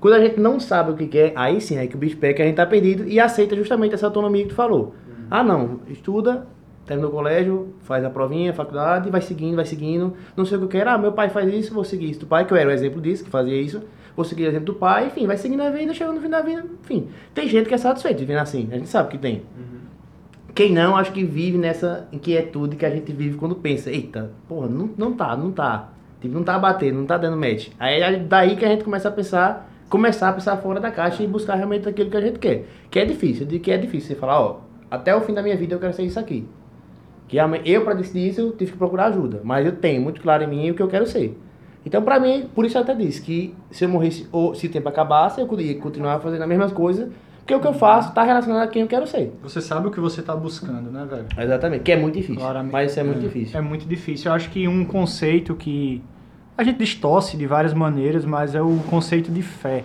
Quando a gente não sabe o que quer, aí sim é que o bicho pega que a gente está perdido e aceita justamente essa autonomia que tu falou. Ah, não, estuda, termina o colégio, faz a provinha, faculdade, vai seguindo, vai seguindo. Não sei o que eu quero, ah, meu pai faz isso, vou seguir isso do pai, que eu era o exemplo disso, que fazia isso. Vou seguir o exemplo do pai, enfim, vai seguindo a vida, chegando no fim da vida, enfim. Tem gente que é satisfeita vivendo assim, a gente sabe que tem. Uhum. Quem não, acho que vive nessa inquietude que a gente vive quando pensa, eita, porra, não, não tá, não tá. Tipo, não tá batendo, não tá dando match. Aí é daí que a gente começa a pensar, começar a pensar fora da caixa e buscar realmente aquilo que a gente quer. Que é difícil, de que é difícil. Você falar, ó, até o fim da minha vida eu quero ser isso aqui. Que eu, para decidir isso, eu tive que procurar ajuda. Mas eu tenho muito claro em mim o que eu quero ser. Então, pra mim, por isso eu até disse que se eu morresse, ou se o tempo acabasse, eu ia continuar fazendo as mesmas coisas, porque o que eu faço tá relacionado a quem eu quero ser. Você sabe o que você tá buscando, né, velho? Exatamente, que é muito difícil. Claramente. Mas isso é muito difícil. É muito difícil. Eu acho que um conceito que a gente distorce de várias maneiras, mas é o conceito de fé,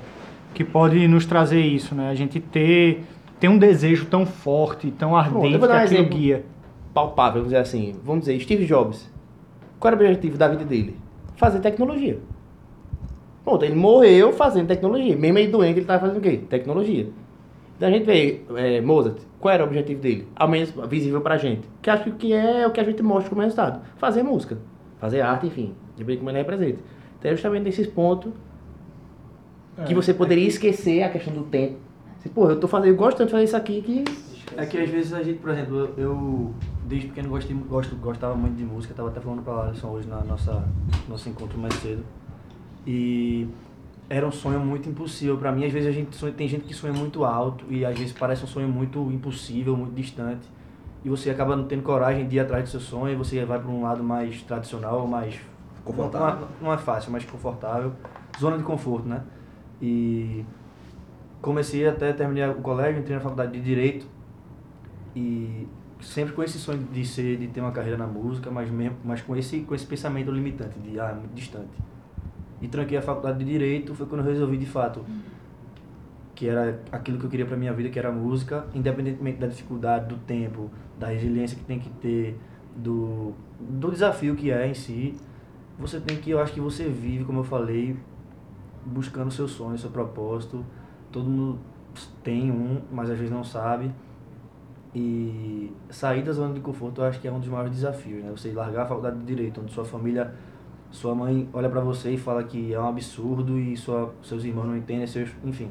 que pode nos trazer isso, né? A gente ter, ter um desejo tão forte, tão ardente dar que aquilo guia. Palpável, vamos dizer assim. Vamos dizer, Steve Jobs. Qual era o objetivo da vida dele? Fazer tecnologia. Pronto, ele morreu fazendo tecnologia. Mesmo ele doente, ele estava fazendo o quê? Tecnologia. Então a gente vê é, Mozart, qual era o objetivo dele? Ao menos visível pra gente. Que acho que é o que a gente mostra como resultado. Fazer música. Fazer arte, enfim. Depende como ele representa. Então é justamente nesses pontos que você poderia esquecer a questão do tempo. Assim, Pô, eu tô fazendo, eu gosto tanto de fazer isso aqui que. É que às vezes a gente, por exemplo, eu, desde pequeno gostei, gosto, gostava muito de música, tava até falando pra Alisson hoje na nossa nosso encontro mais cedo. E era um sonho muito impossível pra mim. Às vezes a gente sonha, tem gente que sonha muito alto e às vezes parece um sonho muito impossível, muito distante. E você acaba não tendo coragem de ir atrás do seu sonho, e você vai para um lado mais tradicional, mais Confortável. Não, não é fácil, mais confortável. Zona de conforto, né? E comecei até terminei o colégio, entrei na faculdade de direito e sempre com esse sonho de ser de ter uma carreira na música, mas mesmo, mas com esse com esse pensamento limitante de ah, é muito distante. E tranquei a faculdade de direito, foi quando eu resolvi de fato que era aquilo que eu queria para minha vida, que era a música, independentemente da dificuldade, do tempo, da resiliência que tem que ter, do do desafio que é em si, você tem que, eu acho que você vive, como eu falei, buscando seu sonho, seu propósito. Todo mundo tem um, mas às vezes não sabe. E sair da zona de conforto eu acho que é um dos maiores desafios, né? Você largar a faculdade de direito, onde sua família, sua mãe olha pra você e fala que é um absurdo e sua, seus irmãos não entendem, seus, enfim.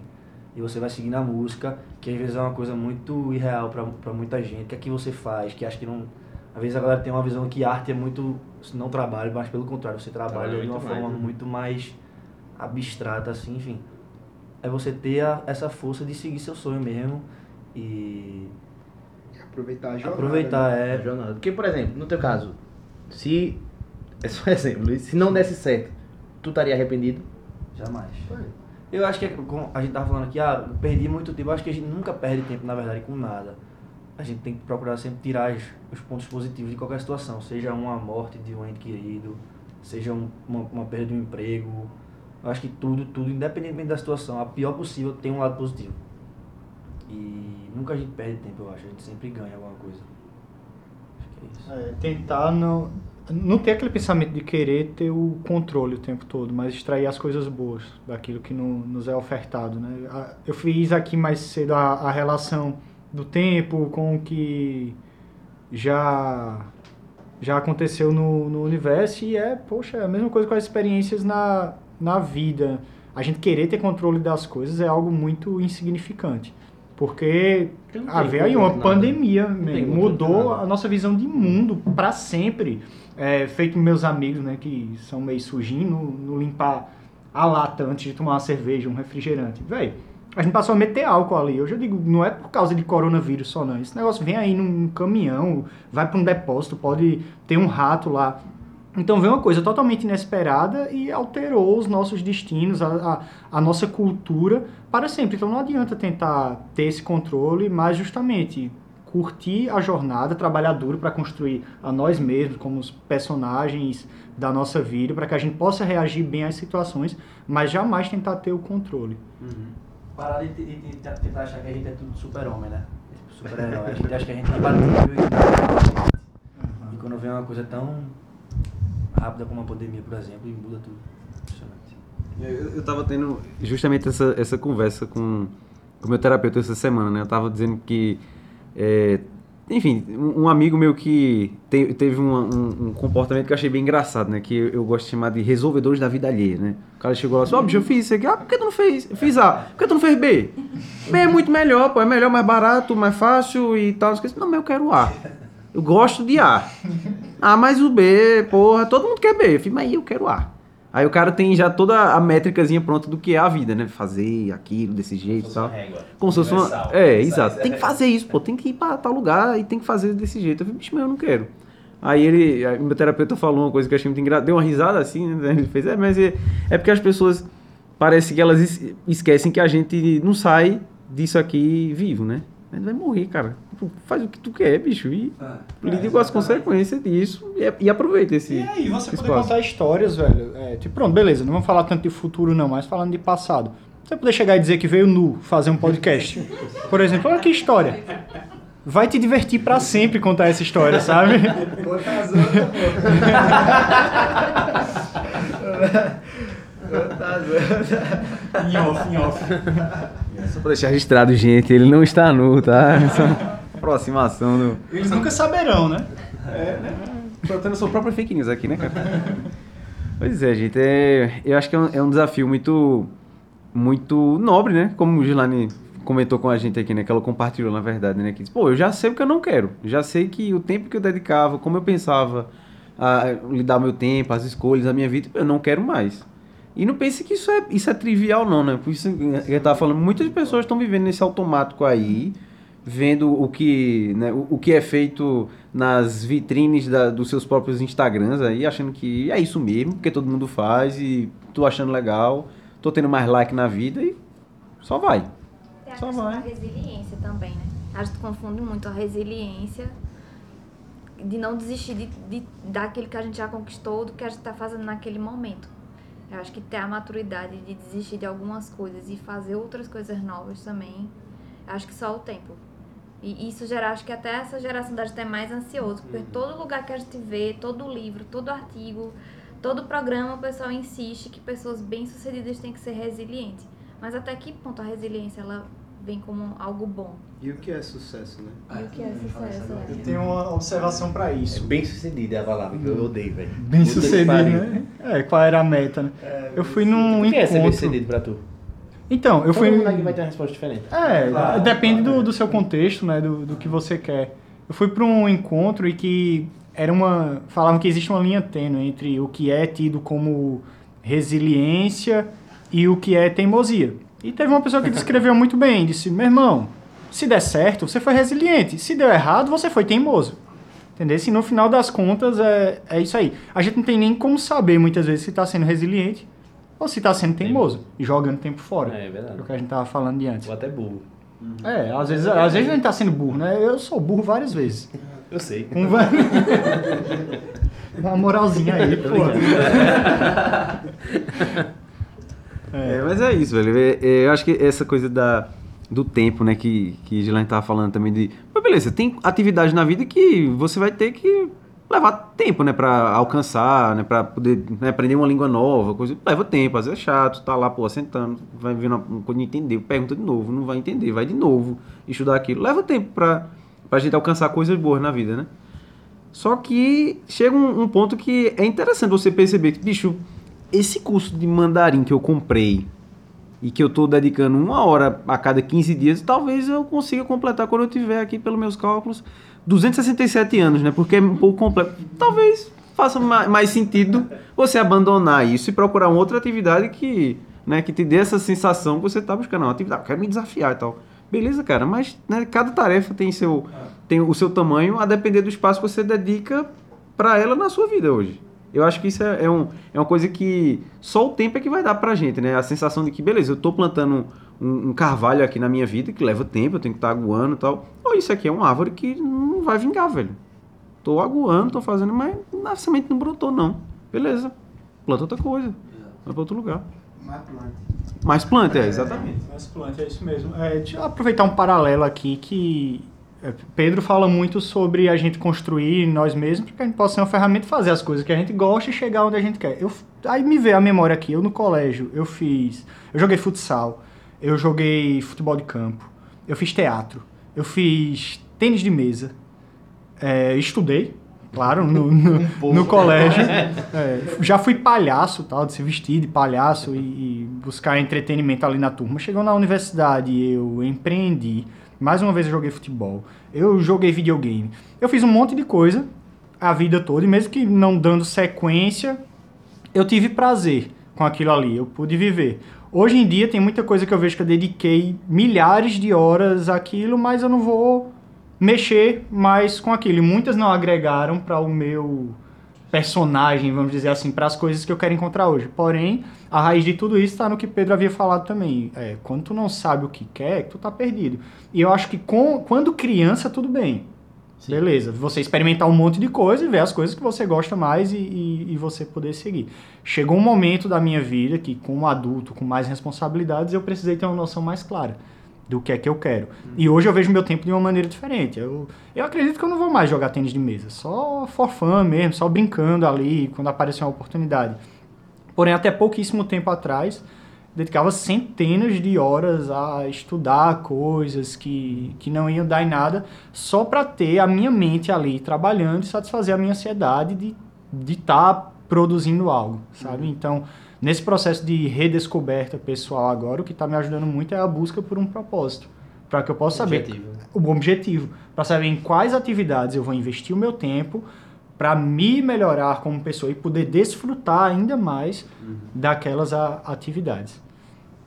E você vai seguir na música, que às vezes é uma coisa muito irreal pra, pra muita gente. O que é que você faz? Que acha que não. Às vezes a galera tem uma visão que arte é muito. não trabalho, mas pelo contrário, você trabalha Trabalha de uma mais, forma né? muito mais abstrata, assim, enfim. É você ter a, essa força de seguir seu sonho mesmo e Aproveitar a jornada. aproveitar, né? É é. jornada. Porque, por exemplo, no teu caso, se. É só um <laughs> exemplo, Luiz, se não desse certo, tu estaria arrependido? Jamais. Eu acho que, é como a gente tava falando aqui, ah, eu perdi muito tempo. Eu acho que a gente nunca perde tempo, na verdade, com nada. A gente tem que procurar sempre tirar os, os pontos positivos de qualquer situação. Seja uma morte de um ente querido, seja um- uma, uma perda de um emprego. Eu acho que tudo, tudo, independentemente da situação, a pior possível, tem um lado positivo. E nunca a gente perde tempo, eu acho. A gente sempre ganha alguma coisa. Acho que é isso. É, tentar não, não ter aquele pensamento de querer ter o controle o tempo todo, mas extrair as coisas boas daquilo que no- nos é ofertado. Né? Eu fiz aqui mais cedo a, a relação do tempo com o que já, já aconteceu no, no universo e é, poxa, é a mesma coisa com as experiências na, na vida. A gente querer ter controle das coisas é algo muito insignificante. Porque veio aí uma pandemia, de mudou a nossa visão de mundo para sempre. É, feito meus amigos, né, que são meio sujinhos, no, no limpar a lata antes de tomar uma cerveja, um refrigerante. Véi, a gente passou a meter álcool ali. Eu já digo, não é por causa de coronavírus só não. Esse negócio vem aí num caminhão, vai para um depósito, pode ter um rato lá. Então veio uma coisa totalmente inesperada e alterou os nossos destinos, a, a, a nossa cultura para sempre. Então não adianta tentar ter esse controle, mas justamente curtir a jornada, trabalhar duro para construir a nós mesmos como os personagens da nossa vida, para que a gente possa reagir bem às situações, mas jamais tentar ter o controle. Parar de, de- de- tentar achar que a gente é tudo super-homem, né? Tipo, Super-herói. A gente acha que a gente é imbatível e, e quando vem uma coisa tão rápida como uma pandemia, por exemplo, e muda tudo. Eu, eu tava tendo justamente essa, essa conversa com o meu terapeuta essa semana, né? Eu tava dizendo que é, enfim, um amigo meu que te- teve um, um- um comportamento que eu achei bem engraçado, né? Que eu, eu gosto de chamar de resolvedores da vida alheia, né? O cara chegou lá e disse, ó, bicho, eu fiz isso aqui. Ah, por que tu não fez? Eu fiz A. Por que tu não fez B? B é muito melhor, pô. É melhor, mais barato, mais fácil e tal. Não, mas eu quero A. Eu gosto de A. Ah, mas o B, porra, todo mundo quer B. Eu falei, mas eu quero A. Aí o cara tem já toda a métricazinha pronta do que é a vida, né? Fazer aquilo desse jeito e tal. Como se fosse uma. Universal. É, exato. Tem que fazer isso, pô. Tem que ir pra tal lugar e tem que fazer desse jeito. Eu falei, bicho, mas eu não quero. Aí ele, aí meu terapeuta falou uma coisa que eu achei muito engraçada. Deu uma risada assim, né? Ele fez, é, mas é, é porque as pessoas. Parece que elas es- esquecem que a gente não sai disso aqui vivo, né? A gente vai morrer, cara. Tipo, Faz o que tu quer, bicho. E lide com as consequências disso e, e aproveita esse. E aí, você poder espaço. contar histórias, velho. É, tipo, pronto, beleza, não vamos falar tanto de futuro, não, mas falando de passado. Você poder chegar e dizer que veio nu fazer um podcast. <laughs> Por exemplo, olha que história. Vai te divertir pra sempre contar essa história, sabe? <laughs> <laughs> em off, em off. Só pra deixar registrado, gente, ele não está nu, tá? Essa aproximação do. Eles nunca saberão, né? Tô tendo sua própria fake news aqui, né, cara? pois é, gente. É, eu acho que é um, é um desafio muito, muito nobre, né? Como o Gilani comentou com a gente aqui, né? Que ela compartilhou, na verdade, né? Que disse, pô, eu já sei o que eu não quero. Já sei que o tempo que eu dedicava, como eu pensava a lidar meu tempo, as escolhas, a minha vida, eu não quero mais. E não pense que isso é, isso é trivial, não, né? Por isso que eu tava falando, muitas pessoas estão vivendo nesse automático aí, vendo o que, né, o, o que é feito nas vitrines da- dos seus próprios Instagrams aí, achando que é isso mesmo, porque todo mundo faz e tô achando legal, tô tendo mais like na vida e só vai. Tem a Só questão vai. da resiliência também, né? A gente confunde muito a resiliência de não desistir de, de, daquilo que a gente já conquistou, do que a gente está fazendo naquele momento. Eu acho que ter a maturidade de desistir de algumas coisas e fazer outras coisas novas também, eu acho que só o tempo. E isso gera, acho que até essa geração da gente é mais ansioso, porque todo lugar que a gente vê, todo livro, todo artigo, todo programa, o pessoal insiste que pessoas bem-sucedidas têm que ser resilientes. Mas até que ponto a resiliência ela vem como algo bom? E o que é sucesso, né? E o que é sucesso? né? Eu tenho uma observação pra isso. Bem sucedido é a palavra que eu odeio, velho. Bem Puta sucedido, né? É, qual era a meta, né? eu fui num O que é ser bem encontro. sucedido pra tu? Então, eu Eu fui. Todo mundo aqui vai ter uma resposta diferente. É, Claro, depende claro. do, do seu contexto, né? Do, do que você quer. Eu fui para um encontro e que era uma. Falavam que existe uma linha tênue entre o que é tido como resiliência e o que é teimosia. E teve uma pessoa que descreveu muito bem, disse, meu irmão, se der certo, você foi resiliente. Se deu errado, você foi teimoso. Entendeu? Se no final das contas é, é isso aí. A gente não tem nem como saber muitas vezes se está sendo resiliente ou se está sendo teimoso e jogando tempo fora. É verdade. É o que a gente tava falando de antes. Ou até burro. É, às vezes, às vezes a gente tá sendo burro, né? Eu sou burro várias vezes. Eu sei. Va- <laughs> Uma moralzinha aí, pô. <laughs> Mas é isso, velho. É- é, eu acho que essa coisa da, do tempo, né, que, que Gilane tava falando também de. Mas beleza, tem atividade na vida que você vai ter que levar tempo, né, pra alcançar, né, pra poder né, aprender uma língua nova, coisa. Leva tempo, às vezes é chato, tá lá, pô, sentando, vai vendo uma coisa, entender, pergunta de novo, não vai entender, vai de novo estudar aquilo. Leva tempo pra, pra gente alcançar coisas boas na vida, né? Só que chega um, um ponto que é interessante você perceber que, bicho, esse curso de mandarim que eu comprei e que eu tô dedicando uma hora a cada 15 dias, talvez eu consiga completar quando eu tiver aqui, pelos meus cálculos, 267 anos, né? Porque é um pouco completo. Talvez faça ma- mais sentido você abandonar isso e procurar uma outra atividade que, né, que te dê essa sensação que você tá buscando. Uma atividade, eu quero me desafiar e tal. Beleza, cara, mas né, cada tarefa tem, seu, tem o seu tamanho a depender do espaço que você dedica para ela na sua vida hoje. Eu acho que isso é, é, um, é uma coisa que só o tempo é que vai dar pra gente, né? A sensação de que, beleza, eu tô plantando um, um carvalho aqui na minha vida que leva tempo, eu tenho que estar aguando e tal. Ou isso aqui é uma árvore que não vai vingar, velho. Tô aguando, tô fazendo, mas na semente não brotou, não. Beleza. Planta outra coisa. Vai pra outro lugar. Mais planta, é, exatamente. Mas planta, é isso mesmo. É, deixa eu aproveitar um paralelo aqui que é, Pedro fala muito sobre a gente construir nós mesmos para que a gente possa ser uma ferramenta fazer as coisas que a gente gosta e chegar onde a gente quer. Eu, aí me veio a memória aqui, eu no colégio, eu fiz, eu joguei futsal, eu joguei futebol de campo, eu fiz teatro, eu fiz tênis de mesa, É, estudei, claro, no, <laughs> no, no colégio. É, já fui palhaço, tal, de se vestir de palhaço e, e buscar entretenimento ali na turma. Chegou na universidade, eu empreendi. Mais uma vez eu joguei futebol. Eu joguei videogame. Eu fiz um monte de coisa a vida toda, e mesmo que não dando sequência, eu tive prazer com aquilo ali, eu pude viver. Hoje em dia tem muita coisa que eu vejo que eu dediquei milhares de horas àquilo, mas eu não vou mexer mais com aquilo. E muitas não agregaram para o meu personagem, vamos dizer assim, para as coisas que eu quero encontrar hoje. Porém, a raiz de tudo isso está no que Pedro havia falado também. É, quando tu não sabe o que quer, tu tá perdido. E eu acho que com, quando criança, tudo bem. Sim. Beleza, você experimentar um monte de coisa e ver as coisas que você gosta mais e, e, e, você poder seguir. Chegou um momento da minha vida que, como adulto, com mais responsabilidades, eu precisei ter uma noção mais clara do que é que eu quero. Hum. E hoje eu vejo meu tempo de uma maneira diferente. Eu, eu acredito que eu não vou mais jogar tênis de mesa, só for fun mesmo, só brincando ali quando aparecer uma oportunidade. Porém, até pouquíssimo tempo atrás, dedicava centenas de horas a estudar coisas que, que não iam dar em nada, só para ter a minha mente ali trabalhando e satisfazer a minha ansiedade de estar de tá produzindo algo, sabe? Uhum. Então, nesse processo de redescoberta pessoal agora, o que está me ajudando muito é a busca por um propósito, para que eu possa saber objetivo. o objetivo, para saber em quais atividades eu vou investir o meu tempo para me melhorar como pessoa e poder desfrutar ainda mais uhum. daquelas a, atividades.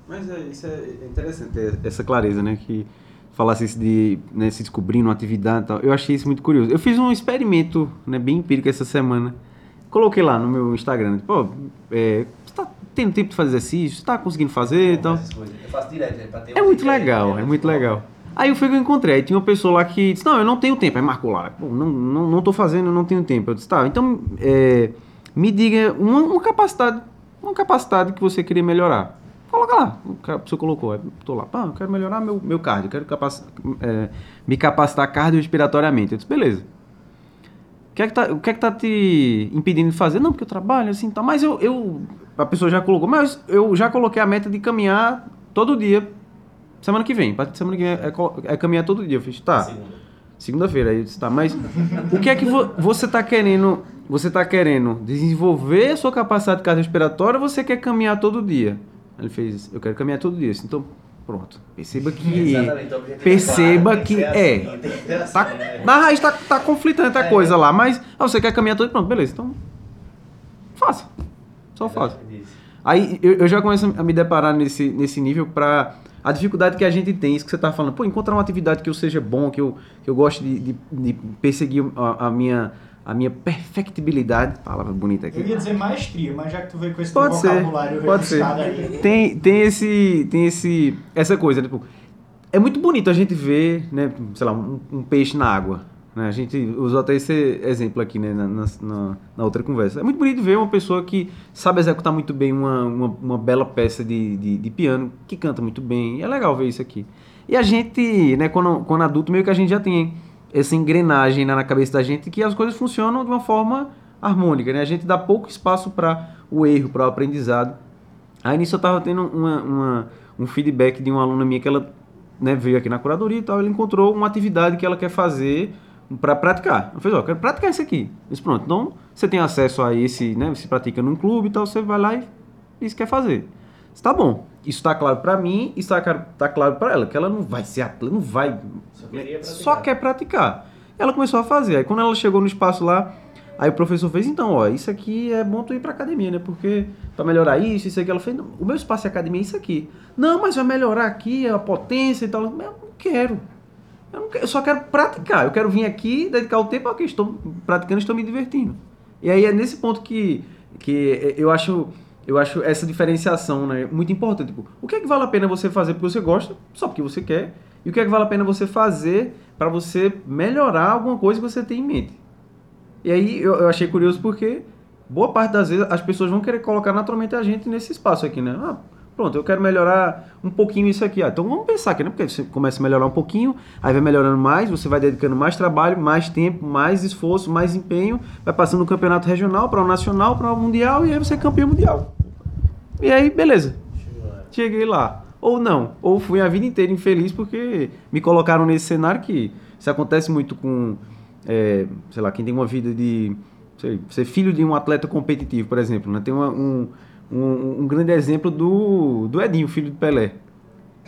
Mas é, isso é interessante, essa clareza, né? Que falasse isso de né, se descobrindo uma atividade e tal. Eu achei isso muito curioso. Eu fiz um experimento né, bem empírico essa semana. Coloquei lá no meu Instagram. Pô, é, tá tendo tempo de fazer exercício? Você tá conseguindo fazer e tal? Eu faço direto, é, é muito legal, é muito legal. Aí foi que eu encontrei. Tinha uma pessoa lá que disse: Não, eu não tenho tempo. Aí marcou lá: Pô, não, não, não tô fazendo, eu não tenho tempo. Eu disse: Tá, então é, me diga uma, uma capacidade, uma capacidade que você queria melhorar. Coloca lá. A pessoa colocou. Aí tô lá. Pá, eu quero melhorar meu, meu cardio. quero capac, é, me capacitar cardiorrespiratoriamente. Eu disse, beleza. O que, é que tá, o que é que tá te impedindo de fazer? Não, porque eu trabalho assim, tá. Mas eu, eu. A pessoa já colocou. Mas eu já coloquei a meta de caminhar todo dia. Semana que vem. Semana que vem é, é caminhar todo dia. Eu fiz, tá. Segunda. Segunda-feira. Aí eu disse, tá. Mas o que é que vo, você tá querendo. Você tá querendo desenvolver a sua capacidade cardiorrespiratória ou você quer caminhar todo dia? Ele fez, eu quero caminhar todo dia. Então, pronto. Perceba que. Perceba que. É. Assim, tá, né? na raiz tá, tá conflitando a é. coisa lá, mas ah, você quer caminhar todo dia, pronto, beleza. Então. Faça. Só faça. Aí eu, eu, já começo a me deparar nesse, nesse nível para a dificuldade que a gente tem, isso que você tá falando. Pô, encontrar uma atividade que eu seja bom, que eu, que eu goste de, de, de perseguir a, a minha a minha perfectibilidade, palavra bonita aqui. Eu ia dizer maestria, mas já que tu veio com esse pode ser, vocabulário pode ser. Aí... Tem, tem esse, tem esse, essa coisa, tipo, é muito bonito a gente ver, né, sei lá, um, um peixe na água. Né? A gente usou até esse exemplo aqui, né, na, na, na, outra conversa. É muito bonito ver uma pessoa que sabe executar muito bem uma, uma, uma bela peça de, de, de, piano, que canta muito bem. É legal ver isso aqui. E a gente, né, quando, quando adulto, meio que a gente já tem essa engrenagem na cabeça da gente que as coisas funcionam de uma forma harmônica, né? A gente dá pouco espaço para o erro, para o aprendizado. Aí nisso eu estava tendo uma, uma, um feedback de uma aluna minha que ela né, veio aqui na curadoria e tal, ela encontrou uma atividade que ela quer fazer para praticar. Eu falei, ó, quero praticar isso aqui. Isso pronto. Então, você tem acesso a esse, né, você pratica num clube e tal, você vai lá e isso quer fazer. Está bom. Isso está claro para mim e está tá claro para ela, que ela não vai ser atleta, não vai. Só, só, quer praticar. Ela começou a fazer. Aí quando ela chegou no espaço lá, aí o professor fez, então, ó, isso aqui é bom tu ir pra academia, né? Porque para melhorar isso, isso aqui. Ela fez, o meu espaço de academia é isso aqui. Não, mas vai melhorar aqui a potência e tal. Eu não quero. Eu, não quero, eu só quero praticar. Eu quero vir aqui, dedicar o tempo ao que estou praticando, estou me divertindo. E aí é nesse ponto que, que eu acho eu acho essa diferenciação né, muito importante. Tipo, o que é que vale a pena você fazer porque você gosta, só porque você quer, e o que é que vale a pena você fazer para você melhorar alguma coisa que você tem em mente. E aí eu, eu, achei curioso porque boa parte das vezes as pessoas vão querer colocar naturalmente a gente nesse espaço aqui, né? Ah, pronto, eu quero melhorar um pouquinho isso aqui. Ah, então vamos pensar aqui, né? Porque você começa a melhorar um pouquinho, aí vai melhorando mais, você vai dedicando mais trabalho, mais tempo, mais esforço, mais empenho, vai passando do campeonato regional para o nacional, para o mundial, e aí você é campeão mundial. E aí, beleza. Cheguei lá. Ou não. Ou fui a vida inteira infeliz porque me colocaram nesse cenário que isso acontece muito com é, sei lá, quem tem uma vida de sei, ser filho de um atleta competitivo, por exemplo, né? Tem uma- um, um, um grande exemplo do, do Edinho, filho de Pelé.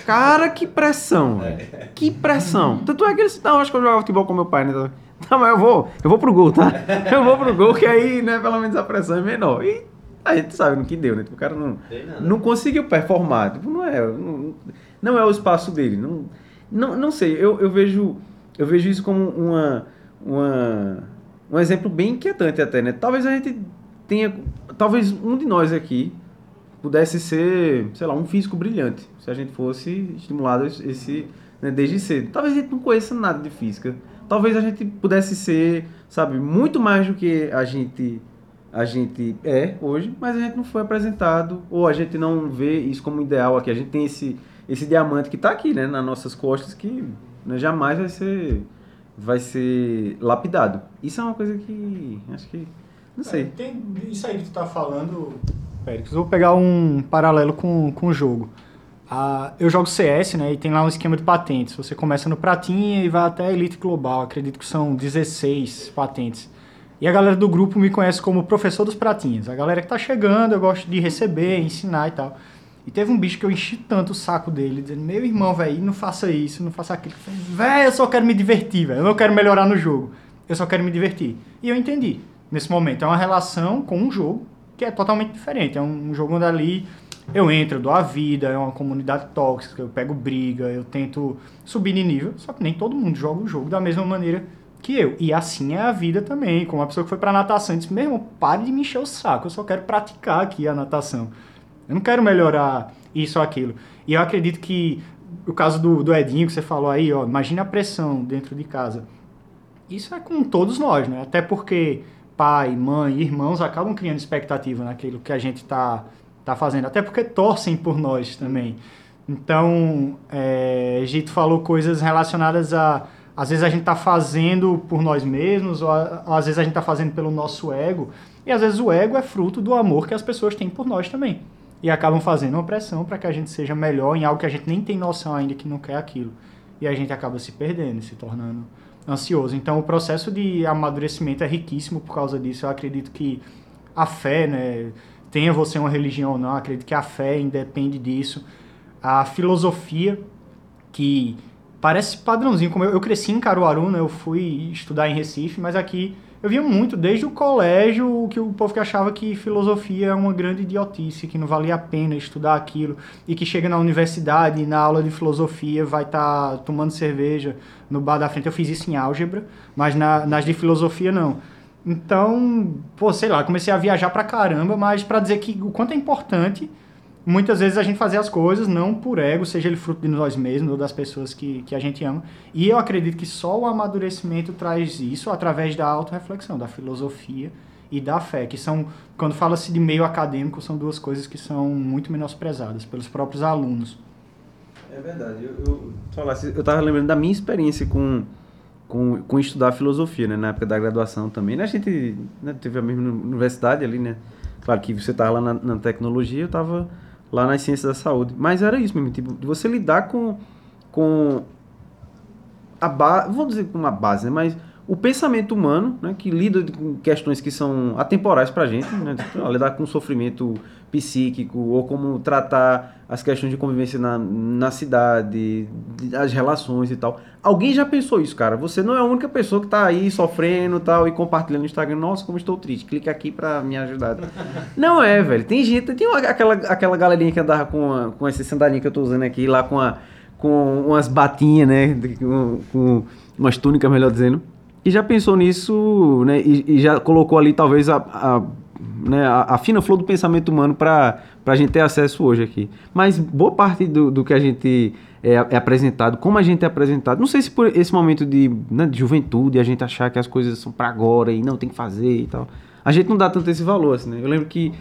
Cara, que pressão, velho. Que pressão. Tanto é que ele disse, não, acho que eu jogava futebol com meu pai, né? Não, mas eu vou, eu vou pro gol, tá? Eu vou pro gol, que aí, né, pelo menos a pressão é menor. E a gente sabe no que deu, né? Tipo, o cara não, não conseguiu performar. Tipo, não é, não, não é o espaço dele. Não, não, não sei, eu, eu vejo eu vejo isso como uma, uma um exemplo bem inquietante até, né? Talvez a gente tenha, talvez um de nós aqui pudesse ser, sei lá, um físico brilhante, se a gente fosse estimulado esse, né, desde cedo. Talvez a gente não conheça nada de física. Talvez a gente pudesse ser, sabe, muito mais do que a gente a gente é hoje, mas a gente não foi apresentado ou a gente não vê isso como ideal aqui. A gente tem esse esse diamante que está aqui, né, nas nossas costas que né, jamais vai ser vai ser lapidado. Isso é uma coisa que acho que não sei. É, tem isso aí que tu tá falando, Périx. Vou pegar um paralelo com, com o jogo. Ah, eu jogo CS, né? E tem lá um esquema de patentes. Você começa no pratinha e vai até a Elite Global. Acredito que são 16 patentes. E a galera do grupo me conhece como professor dos pratinhas. A galera que tá chegando, eu gosto de receber, ensinar e tal. E teve um bicho que eu enchi tanto o saco dele, dizendo: Meu irmão, velho, não faça isso, não faça aquilo. Velho, eu só quero me divertir, velho. Eu não quero melhorar no jogo. Eu só quero me divertir. E eu entendi. Nesse momento, é uma relação com um jogo que é totalmente diferente. É um jogo onde ali eu entro, eu dou a vida, é uma comunidade tóxica, eu pego briga, eu tento subir de nível. Só que nem todo mundo joga o jogo da mesma maneira que eu. E assim é a vida também. Como uma pessoa que foi pra natação disse: Meu irmão, pare de me encher o saco, eu só quero praticar aqui a natação. Eu não quero melhorar isso ou aquilo. E eu acredito que o caso do, do Edinho que você falou aí, ó, imagina a pressão dentro de casa. Isso é com todos nós, né? Até porque pai, mãe, irmãos acabam criando expectativa naquilo que a gente tá, tá fazendo. Até porque torcem por nós também. Então, é, Gito falou coisas relacionadas a. Às vezes a gente tá fazendo por nós mesmos, ou, às vezes a gente tá fazendo pelo nosso ego. E às vezes o ego é fruto do amor que as pessoas têm por nós também. E acabam fazendo uma pressão para que a gente seja melhor em algo que a gente nem tem noção ainda que não quer aquilo. E a gente acaba se perdendo, se tornando ansioso. Então o processo de amadurecimento é riquíssimo por causa disso. Eu acredito que a fé, né, tenha você uma religião ou não, acredito que a fé independe disso. A filosofia, que parece padrãozinho, como eu, eu cresci em Caruaru, né, eu fui estudar em Recife, mas aqui eu via muito, desde o colégio, que o povo que achava que filosofia é uma grande idiotice, que não valia a pena estudar aquilo, e que chega na universidade, na aula de filosofia, vai estar tomando cerveja no bar da frente. Eu fiz isso em álgebra, mas na- nas de filosofia não. Então, pô, sei lá, comecei a viajar pra caramba, mas pra dizer que o quanto é importante muitas vezes a gente fazer as coisas não por ego, seja ele fruto de nós mesmos ou das pessoas que, que a gente ama. E eu acredito que só o amadurecimento traz isso através da autorreflexão, da filosofia e da fé, que são, quando fala-se de meio acadêmico, são duas coisas que são muito menosprezadas pelos próprios alunos. É verdade. Eu, eu, falasse, eu tava lembrando da minha experiência com, com, com estudar filosofia, né? Na época da graduação também. né, A gente né, teve a mesma universidade ali, né? Claro que você tava lá na, na tecnologia, eu tava lá nas ciências da saúde. Mas era isso mesmo, tipo, você lidar com, com a base, vou dizer com uma base, né? Mas o pensamento humano, né? Que lida com questões que são atemporais pra gente, né? Tipo, lidar com sofrimento psíquico ou como tratar as questões de convivência na, na cidade, de- as relações e tal. Alguém já pensou isso, cara? Você não é a única pessoa que tá aí sofrendo tal e compartilhando no Instagram. Nossa, como estou triste. Clica aqui pra me ajudar. não é, velho. Tem gente, tem uma- aquela, aquela galerinha que andava com, a, com esse sandalinho que eu tô usando aqui lá com, a, com umas batinhas, né? Com, com umas túnicas, melhor dizendo. E já pensou nisso, né? E, e já colocou ali talvez a, a, né, a, a fina flor do pensamento humano para a gente ter acesso hoje aqui. Mas boa parte do, do que a gente é, é apresentado, como a gente é apresentado, não sei se por esse momento de, né, de juventude, a gente achar que as coisas são para agora e não tem que fazer e tal. A gente não dá tanto esse valor, assim, né? Eu lembro que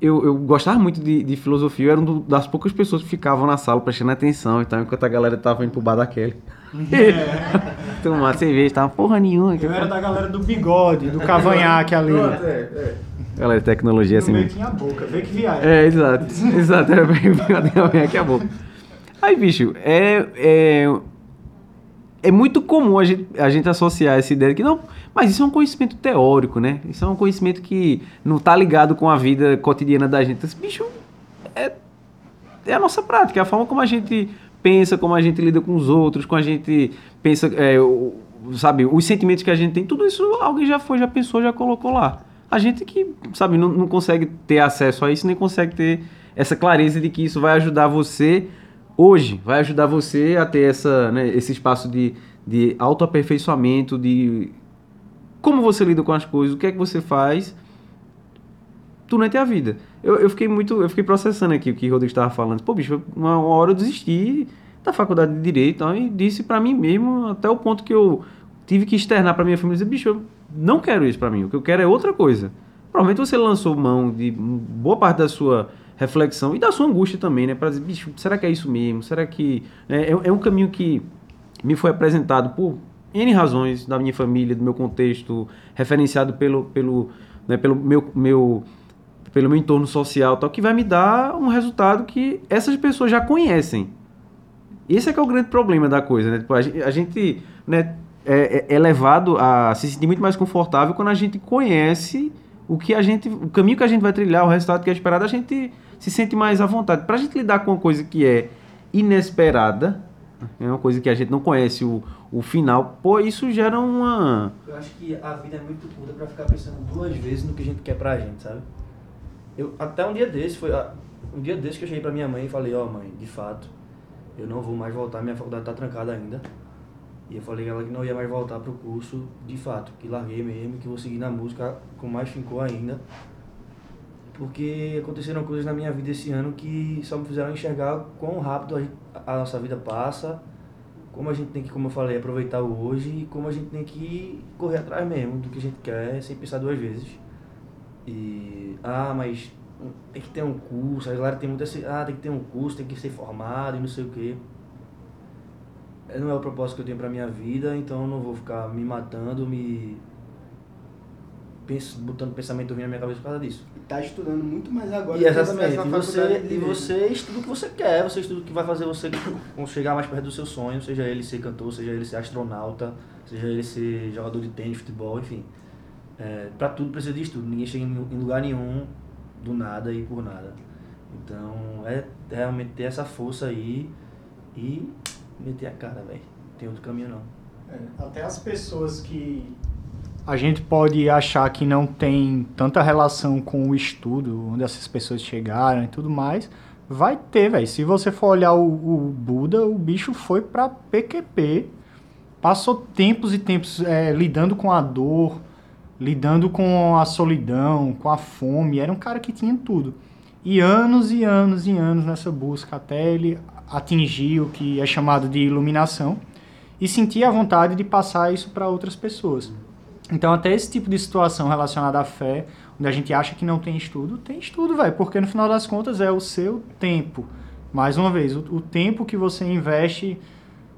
eu, eu gostava muito de, de filosofia, eu era uma das poucas pessoas que ficavam na sala prestando atenção e tal, enquanto a galera tava indo pro bar da Kelly. <laughs> Tomar cerveja, tava porra nenhuma. Eu era da galera do bigode, do cavanhaque ali. Galera, tecnologia é assim no meio mesmo. tinha a boca, vê que viagem. É, exato. <laughs> Exato, era bem bem aqui a boca. Aí, bicho, é, é, é muito comum a gente, a gente associar essa ideia de que não, mas isso é um conhecimento teórico, né? Isso é um conhecimento que não tá ligado com a vida cotidiana da gente. Esse bicho é, é a nossa prática, é a forma como a gente pensa, como a gente lida com os outros, como a gente pensa, é, sabe, os sentimentos que a gente tem, tudo isso alguém já foi, já pensou, já colocou lá. A gente que, sabe, não, não consegue ter acesso a isso, nem consegue ter essa clareza de que isso vai ajudar você hoje, vai ajudar você a ter essa, né, esse espaço de, de autoaperfeiçoamento, de como você lida com as coisas, o que é que você faz durante a vida. Eu, eu fiquei muito, eu fiquei processando aqui o que o Rodrigo estava falando. Pô, bicho, uma, uma hora eu desisti da faculdade de Direito então, e disse pra mim mesmo, até o ponto que eu tive que externar pra minha família, dizer, bicho, eu não quero isso pra mim, o que eu quero é outra coisa. Provavelmente você lançou mão de boa parte da sua reflexão e da sua angústia também, né? Pra dizer, bicho, será que é isso mesmo? Será que... né, É, é um caminho que me foi apresentado por N razões da minha família, do meu contexto, referenciado pelo, pelo, né, pelo meu, meu, pelo meu entorno social, tal, que vai me dar um resultado que essas pessoas já conhecem. Esse é que é o grande problema da coisa, né? Tipo, a gente, a gente, né, é, é- é levado a se sentir muito mais confortável quando a gente conhece o que a gente, o caminho que a gente vai trilhar, o resultado que é esperado, a gente se sente mais à vontade. Pra gente lidar com uma coisa que é inesperada, é uma coisa que a gente não conhece o, o final, pô, isso gera uma... Eu acho que a vida é muito curta pra ficar pensando duas vezes no que a gente quer pra gente, sabe? Eu, até um dia desse, foi um dia desse que eu cheguei pra minha mãe e falei, ó mãe, de fato, eu não vou mais voltar, minha faculdade tá trancada ainda. E eu falei a ela que não ia mais voltar pro curso, de fato, que larguei mesmo, que vou seguir na música com mais fincou ainda. Porque aconteceram coisas na minha vida esse ano que só me fizeram enxergar quão rápido a, a nossa vida passa, como a gente tem que, como eu falei, aproveitar o hoje e como a gente tem que correr atrás mesmo do que a gente quer, sem pensar duas vezes. E, ah, mas tem que ter um curso, a galera tem muito esse, ah, tem que ter um curso, tem que ser formado e não sei o quê. Não é o propósito que eu tenho pra minha vida, então eu não vou ficar me matando, me pens- botando pensamento ruim na minha cabeça por causa disso. E tá estudando muito mais agora. E exatamente, e você, e você estuda o que você quer, você estuda o que vai fazer você <laughs> chegar mais perto do seu sonho, seja ele ser cantor, seja ele ser astronauta, seja ele ser jogador de tênis, futebol, enfim. É, pra tudo precisa de estudo, ninguém chega em em lugar nenhum do nada e por nada. Então é realmente ter essa força aí e meter a cara, velho. Tem outro caminho não. É, até as pessoas que a gente pode achar que não tem tanta relação com o estudo, onde essas pessoas chegaram e tudo mais, vai ter, velho. Se você for olhar o, o Buda, o bicho foi pra PQP, passou tempos e tempos é, lidando com a dor, lidando com a solidão, com a fome. Era um cara que tinha tudo. E anos e anos e anos nessa busca até ele atingir o que é chamado de iluminação e sentir a vontade de passar isso para outras pessoas. Então, até esse tipo de situação relacionada à fé, onde a gente acha que não tem estudo, tem estudo, velho, porque no final das contas é o seu tempo. Mais uma vez, o, o tempo que você investe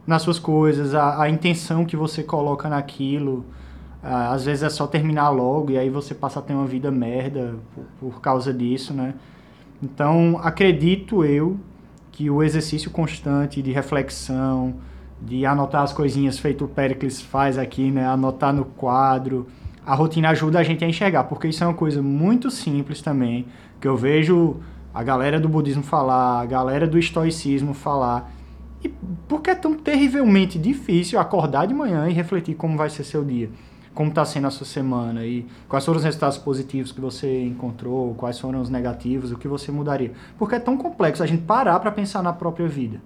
nas suas coisas, a, a intenção que você coloca naquilo. Ah, às vezes é só terminar logo e aí você passa a ter uma vida merda por, por causa disso, né? Então, acredito eu que o exercício constante de reflexão, de anotar as coisinhas feito o Pericles faz aqui, né? Anotar no quadro. A rotina ajuda a gente a enxergar, porque isso é uma coisa muito simples também, que eu vejo a galera do budismo falar, a galera do estoicismo falar. E por que é tão terrivelmente difícil acordar de manhã e refletir como vai ser seu dia? Como está sendo a sua semana e quais foram os resultados positivos que você encontrou, quais foram os negativos, o que você mudaria? Porque é tão complexo a gente parar para pensar na própria vida.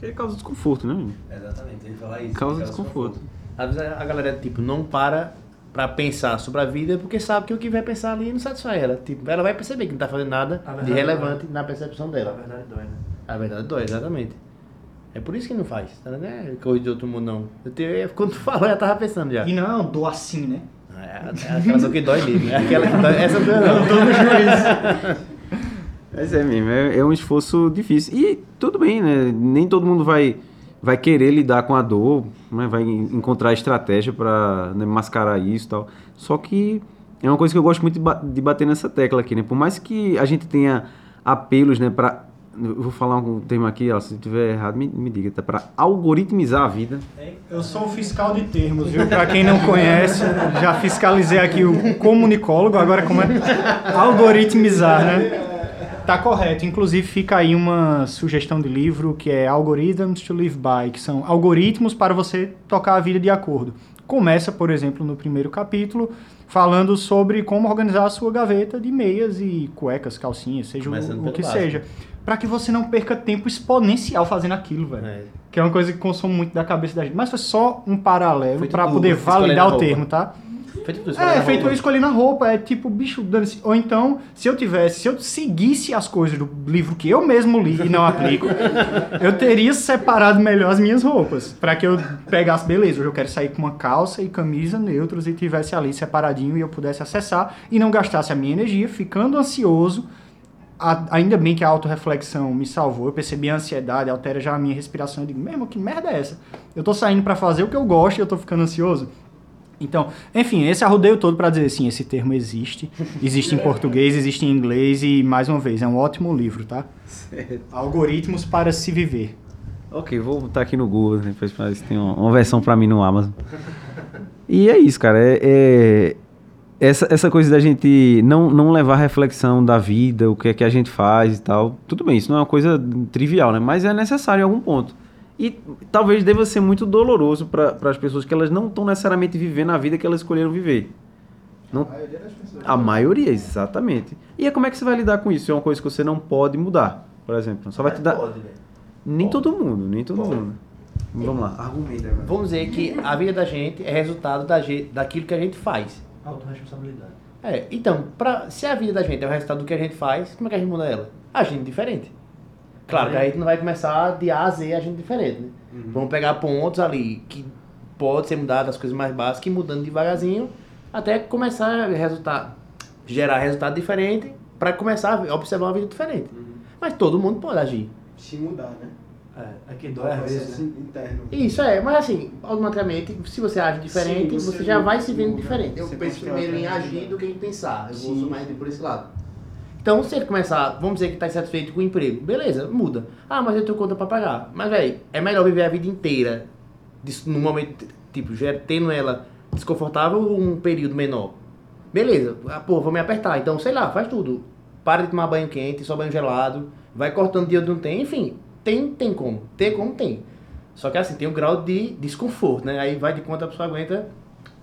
Ele causa desconforto, né? menino? Exatamente, ele fala isso. Causa ele desconforto. Às vezes a galera, tipo, não para pra pensar sobre a vida porque sabe que o que vai pensar ali não satisfaz ela. Tipo, ela vai perceber que não tá fazendo nada A de relevante na percepção Na dela. verdade dói, né? A verdade dói, exatamente. É por isso que não faz, tá? Não é coisa de outro mundo, não. Eu te- quando tu <laughs> falou, eu já tava pensando já. E não é uma dor assim, né? É, é aquela dor que dói mesmo. É aquela que dói. Essa dor não. <laughs> Mas é mesmo, é, é um esforço difícil. E tudo bem, né? Nem todo mundo vai, vai querer lidar com a dor, né? vai en- encontrar estratégia para mascarar isso e tal. Só que é uma coisa que eu gosto muito de, ba- de bater nessa tecla aqui, né? Por mais que a gente tenha apelos, né, para Eu vou falar um termo aqui, ó, se tiver errado, me, me diga. Tá para algoritmizar a vida. Eu sou o fiscal de termos, viu? Pra quem não conhece, já fiscalizei aqui o comunicólogo, agora como é? Algoritmizar, né? Tá correto. Inclusive fica aí uma sugestão de livro que é Algorithms to Live By, que são algoritmos para você tocar a vida de acordo. Começa, por exemplo, no primeiro capítulo, falando sobre como organizar a sua gaveta de meias e cuecas, calcinhas, seja Começando o, o que básico. seja. Pra que você não perca tempo exponencial fazendo aquilo, velho. É. Que é uma coisa que consome muito da cabeça da gente. Mas foi só um paralelo tudo, poder validar o termo, tá? Feito tudo, É, feito roupa. eu escolhendo a roupa. É tipo, bicho, dane-se. Ou então, se eu tivesse, se eu seguisse as coisas do livro que eu mesmo li e não aplico, <laughs> eu teria separado melhor as minhas roupas. Pra que eu pegasse, beleza, hoje eu quero sair com uma calça e camisa neutros e tivesse ali separadinho e eu pudesse acessar e não gastasse a minha energia ficando ansioso. A- ainda bem que a autorreflexão me salvou. Eu percebi a ansiedade, altera já a minha respiração. Eu digo, mesmo, que merda é essa? Eu tô saindo pra fazer o que eu gosto e eu tô ficando ansioso. Então, enfim, esse arrodeio todo pra dizer assim, esse termo existe. Existe em português, existe em inglês e, mais uma vez, é um ótimo livro, tá? Algoritmos para se viver. Ok, vou botar aqui no Google, né, depois pra ver se tem uma, uma versão pra mim no Amazon. E é isso, cara. É, é- essa, essa coisa da gente não, não levar a reflexão da vida, o que é que a gente faz e tal. Tudo bem, isso não é uma coisa trivial, né? Mas é necessário em algum ponto. E talvez deva ser muito doloroso para as pessoas que elas não estão necessariamente vivendo a vida que elas escolheram viver. Não, a maioria, exatamente. E é como é que você vai lidar com isso? É uma coisa que você não pode mudar, por exemplo. Só vai te dar. Pode, velho. Nem todo mundo, nem todo Pode. mundo. Vamos lá, argumenta agora. Vamos dizer que a vida da gente é resultado da ge- daquilo que a gente faz. Autoresponsabilidade. É, então, pra, se a vida da gente é o resultado do que a gente faz, como é que a gente muda ela? Agindo diferente. Claro que a gente não vai começar de A a Z agindo diferente, né? Vamos pegar pontos ali que pode ser mudado, as coisas mais básicas, e mudando devagarzinho, até começar a resultar, gerar resultado diferente, para começar a observar uma vida diferente. Mas todo mundo pode agir. Se mudar, né? É, que É dói às vezes, né? interno. Isso é, mas assim, automaticamente, se você age diferente, Sim, você, você já vai se vendo muda, diferente. Eu você penso primeiro em agir do que em pensar. Eu vou Sim. mais por esse lado. Então, se ele começar, vamos dizer que está insatisfeito com o emprego, beleza, muda. Ah, mas eu tenho conta para pagar. Mas, velho, é melhor viver a vida inteira num momento, tipo, já tendo ela desconfortável um período menor. Beleza, ah, pô, vou me apertar. Então, sei lá, faz tudo. Para de tomar banho quente, só banho gelado. Vai cortando dia onde não tem. Enfim, tem, tem como. Tem como tem. Só que assim, tem um grau de desconforto, né? Aí vai de quanto a pessoa aguenta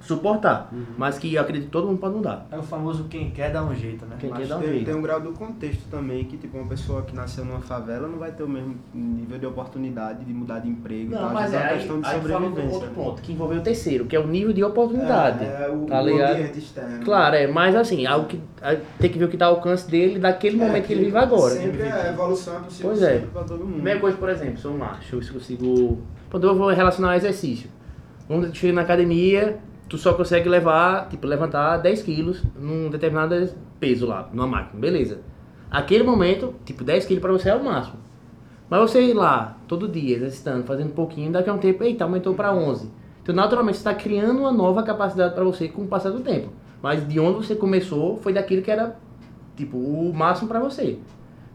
suportar. Mas que eu acredito que todo mundo pode mudar. É o famoso quem quer dar um jeito, né? Quem Mas quer dar um tem, jeito. tem um grau do contexto também, que tipo, uma pessoa que nasceu numa favela não vai ter o mesmo nível de oportunidade de mudar de emprego e tal. Às vezes é uma questão de sobrevivência. outro ponto, que envolveu o terceiro, que é o nível de oportunidade. É, é o, tá o ligado? ambiente externo. Claro, é, mas assim, algo que a- tem que ver o que está ao alcance dele daquele momento que ele vive agora. Sempre a evolução é possível Pois é. pra todo mundo. Primeira coisa, por exemplo, se eu não acho, se eu consigo. Quando eu vou relacionar ao exercício. Vamos dizer que chega na academia, tu só consegue levar, tipo, levantar 10 quilos num determinado peso lá, numa máquina, beleza. Aquele momento, tipo, 10 quilos pra você é o máximo. Mas você ir lá, todo dia, exercitando, fazendo um pouquinho, daqui a um tempo, eita, aumentou pra 11. Então, naturalmente, você está criando uma nova capacidade para você com o passar do tempo. Mas de onde você começou foi daquilo que era, tipo, o máximo pra você.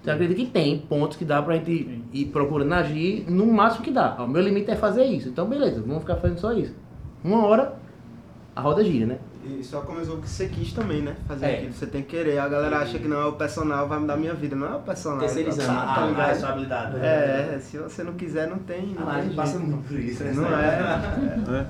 Então, acredito que tem pontos que dá pra gente ir procurando agir no máximo que dá. O meu limite é fazer isso. Então, beleza, vamos ficar fazendo só isso. Uma hora, a roda gira, né? E só começou porque você quis também, né? Fazer É. aquilo. Você tem que querer. A galera acha que não, é o personal vai mudar minha vida. Não é o personal. Terceirizando tá, tá a, a ligado? responsabilidade. É, se você não quiser, não tem. Não, Ah, a tem gente passa muito por isso, né? Não <laughs> é.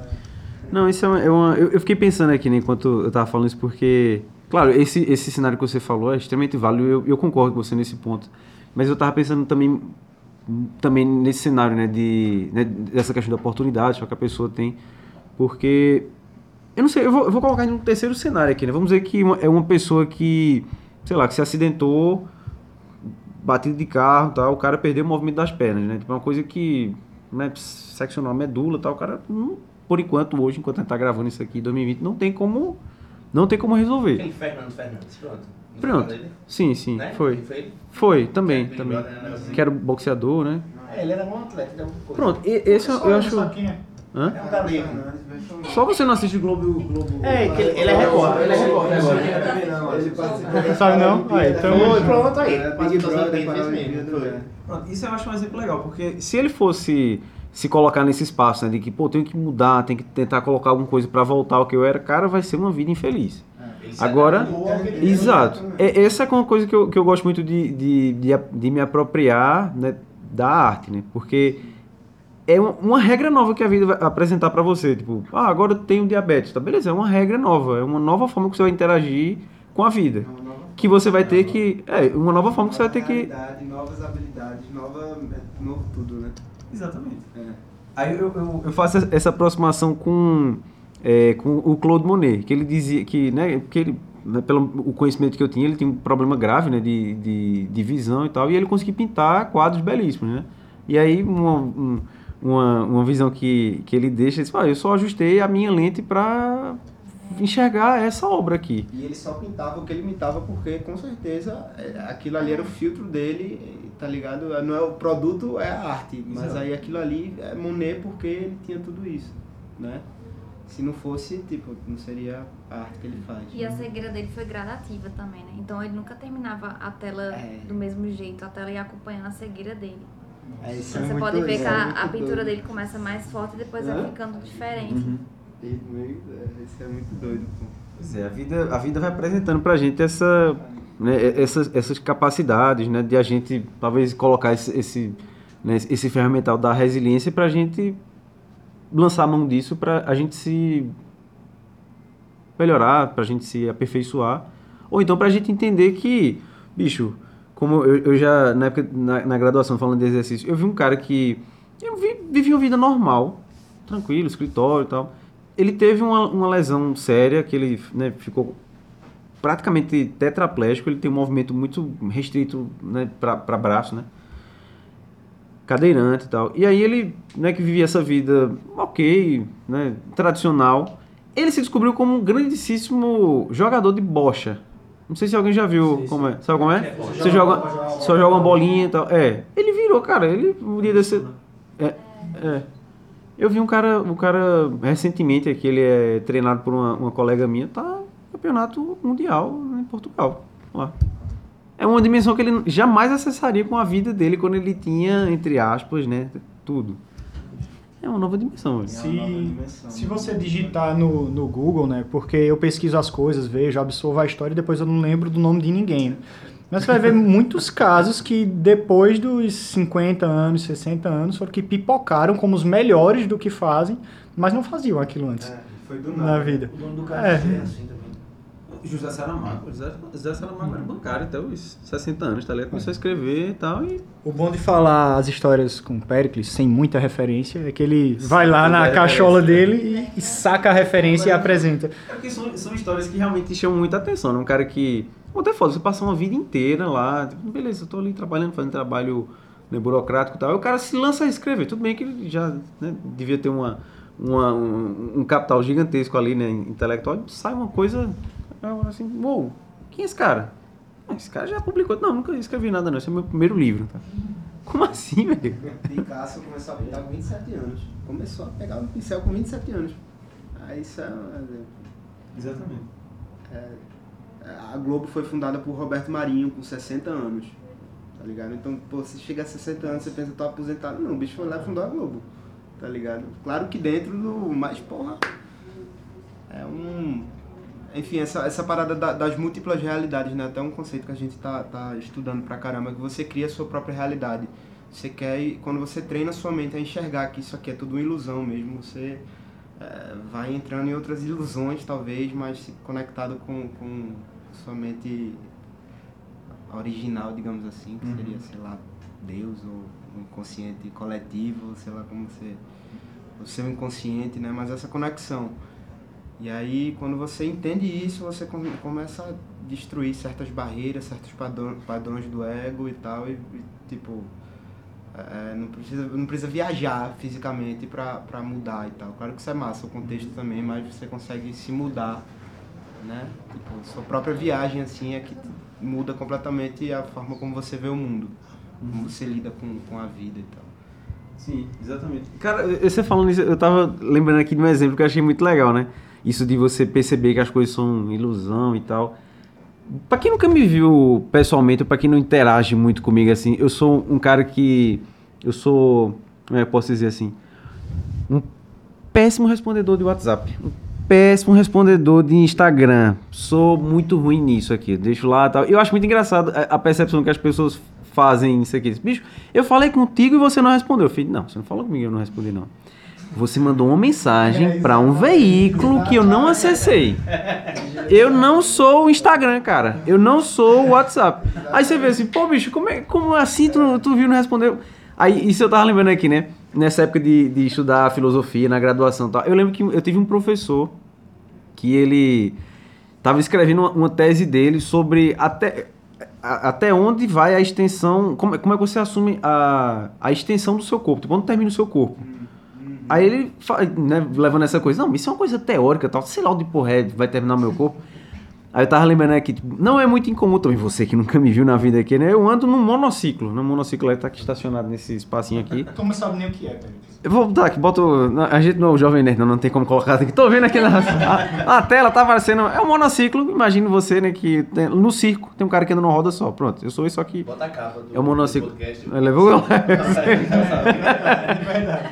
Não, isso é uma. é uma- eu, eu fiquei pensando aqui, né, enquanto eu tava falando isso, porque. Claro, esse, esse cenário que você falou é extremamente válido, eu, eu concordo com você nesse ponto. Mas eu tava pensando também, também nesse cenário, né, de, né, dessa questão da oportunidade só que a pessoa tem. Porque. Eu não sei, eu vou, eu vou colocar em um terceiro cenário aqui, né? Vamos dizer que uma- é uma pessoa que, sei lá, que se acidentou, batido de carro e tal, o cara perdeu o movimento das pernas, né? Tipo, é uma coisa que, né, seccionou a medula e tal, o cara, não- por enquanto, hoje, enquanto a gente tá gravando isso aqui em 2020, não tem como, não tem como resolver. Aquele Fernando Fernandes, pronto. Pronto. Sim, sim, Né? foi. Foi? Foi, também, Big também. Né. Que era boxeador, né? É, ele era um atleta, ele era uma coisa. Pronto, e- esse eu, eu acho... É? Hã? É um veja Só você não assiste o Globo. Globo... É, que ele, ele é repórter, ele é repórter agora. Ele participou Não sabe não? Aí, então... Pronto aí. É, para né? Pronto, Isso eu acho um exemplo legal, porque se ele fosse se colocar nesse espaço, né, de que, pô, tenho que mudar, tenho que tentar colocar alguma coisa pra voltar ao que eu era, cara, vai ser uma vida infeliz. Agora, exato. É, essa é uma coisa que eu, que eu gosto muito de, de, de, de me apropriar né, da arte, né? Porque é uma, regra nova que a vida vai apresentar pra você. Tipo, ah, agora eu tenho diabetes. Tá, beleza, é uma regra nova. É uma nova forma que você vai interagir com a vida. Que você vai ter que... É, uma nova forma que você vai ter que... Realidade, novas habilidades, nova, é, novo tudo, né? Exatamente. É. Aí eu, eu, eu faço essa aproximação com, é, com o Claude Monet, que ele dizia que, né, que ele, né, pelo o conhecimento que eu tinha, ele tinha um problema grave, né, de, de, de visão e tal, e ele conseguia pintar quadros belíssimos, né? E aí uma, um- uma, uma visão que, que ele deixa, ele diz, ah, eu só ajustei a minha lente para enxergar essa obra aqui. E ele só pintava o que ele pintava porque, com certeza, é, aquilo ali era o filtro dele, tá ligado? Não é o produto, é a arte. Mas Exato. aí aquilo ali é Monet porque ele tinha tudo isso, né? Se não fosse, tipo, não seria a arte que ele faz. E a cegueira dele foi gradativa também, né? Então ele nunca terminava a tela É. do mesmo jeito, a tela ia acompanhando a cegueira dele. É, isso Então é você muito- pode ver que é a, muito a pintura doido. dele começa mais forte e depois Hã? vai ficando diferente. Uhum. Meio- é, Isso é muito doido, pô. Pois é, a vida, a vida vai apresentando pra gente essa, né, essas, essas capacidades, né, de a gente talvez colocar esse, esse, né, esse ferramental da resiliência pra gente lançar a mão disso pra a gente se melhorar, pra gente se aperfeiçoar, ou então pra gente entender que, bicho, como eu, eu já, na época, na, na graduação, falando de exercício, eu vi um cara que, eu vi, vivia uma vida normal, tranquilo, escritório e tal, ele teve uma, uma lesão séria, que ele né, ficou praticamente tetraplégico, ele tem um movimento muito restrito né, para braço, né? Cadeirante e tal. E aí ele, né, que vivia essa vida ok, né, tradicional, ele se descobriu como um grandíssimo jogador de bocha. Não sei se alguém já viu como é. Sabe como é? Você joga, só joga uma bolinha e tal. É. Ele virou, cara. Ele um dia desse. É. é. Eu vi um cara, um cara recentemente aqui, ele é treinado por uma, uma colega minha, tá no campeonato mundial em Portugal. Lá. É uma dimensão que ele jamais acessaria com a vida dele quando ele tinha, entre aspas, né, tudo. É uma nova dimensão. velho. Se, se você digitar no, no Google, né? Porque eu pesquiso as coisas, vejo, absorvo a história e depois eu não lembro do nome de ninguém. Né? Mas você vai ver muitos <laughs> casos que depois dos 50 anos, 60 anos, foram que pipocaram como os melhores do que fazem, mas não faziam aquilo antes É, foi do na nada. vida. O dono do É. café é assim também. José Saramago. José, José Saramago era bancário até os 60 anos, tá ligado? Começou a escrever e tal, e O bom de falar as histórias com Pericles, sem muita referência, é que ele vai lá na cachola dele e, e saca a referência e apresenta. É porque são, são histórias que realmente chamam muita atenção, né? Um cara que. Pô, até foda, você passa uma vida inteira lá, tipo, beleza, eu tô ali trabalhando, fazendo trabalho né, burocrático e tal. Aí o cara se lança a escrever. Tudo bem que ele já né, devia ter uma, uma, um, um capital gigantesco ali, né, intelectual, e sai uma coisa assim, uou, quem é esse cara? "Ah, Esse cara já publicou. Não, nunca escrevi nada, não. Esse é o meu primeiro livro. Tá? Como assim, velho? <laughs> Picasso começou a pintar com 27 anos. Começou a pegar o pincel com 27 anos. Aí isso é exemplo. Exatamente. A Globo foi fundada por Roberto Marinho com 60 anos. Tá ligado? Então, pô, você chega a 60 anos, você pensa, tô aposentado. Não, o bicho foi lá e fundou a Globo. Tá ligado? Claro que dentro do. Mas, porra. É um. Enfim, essa, essa parada da- das múltiplas realidades, né? Até um conceito que a gente tá, tá estudando pra caramba, que você cria a sua própria realidade. Você quer, quando você treina a sua mente a enxergar que isso aqui é tudo uma ilusão mesmo, você é, vai entrando em outras ilusões, talvez, mas conectado com, com sua mente original, digamos assim, que Uhum. seria, sei lá, Deus ou o inconsciente coletivo, sei lá como você. O seu inconsciente, né? Mas essa conexão. E aí, quando você entende isso, você come- começa a destruir certas barreiras, certos padrão- padrões do ego e tal, e, e, tipo, é, não, precisa, não precisa viajar fisicamente pra mudar e tal. Claro que isso é massa, o contexto também, mas você consegue se mudar, né? Tipo, sua própria viagem, assim, é que muda completamente a forma como você vê o mundo, como você lida com, com a vida e tal. Sim, exatamente. Cara, você falando isso, eu tava lembrando aqui de um exemplo que eu achei muito legal, né? Isso de você perceber que as coisas são ilusão e tal. Pra quem nunca me viu pessoalmente, pra quem não interage muito comigo assim, eu sou um cara que. Eu sou. Como é que posso dizer assim? Um péssimo respondedor de WhatsApp. Um péssimo respondedor de Instagram. Sou muito ruim nisso aqui. Deixo lá tal. Eu acho muito engraçado a a percepção que as pessoas fazem isso aqui. Bicho, eu falei contigo e você não respondeu. Eu falei, não, você não falou comigo, eu não respondi não. Você mandou uma mensagem para um veículo que eu não acessei. Eu não sou o Instagram, cara. Eu não sou o WhatsApp. Aí você vê assim, pô, bicho, como, é, como assim tu, tu viu e não respondeu? Aí, isso eu tava lembrando aqui, né? Nessa época de, de estudar filosofia na graduação e tal. Eu lembro que eu tive um professor que ele tava escrevendo uma, uma tese dele sobre até, a- até onde vai a extensão, como, é- como é que você assume a, a extensão do seu corpo, tipo, onde termina o seu corpo. Aí ele, né, levando essa coisa, não, isso é uma coisa teórica, tal, sei lá onde porra é, vai terminar o meu corpo. Aí eu tava lembrando aqui, tipo, não é muito incomum também, você que nunca me viu na vida aqui, né? Eu ando num monociclo, no monociclo aí tá aqui estacionado nesse espacinho aqui. Tu não sabe nem o que é, Felipe. Eu vou botar aqui, boto. A gente não é o Jovem Nerd, não, não tem como colocar aqui. Tô vendo aqui na a, a tela, tá aparecendo. É um monociclo, imagine você, né? Que tem- no circo tem um cara que anda numa roda só. Pronto, eu sou isso aqui. Bota a capa do É o monociclo. do podcast. Ele levou. <laughs> É verdade.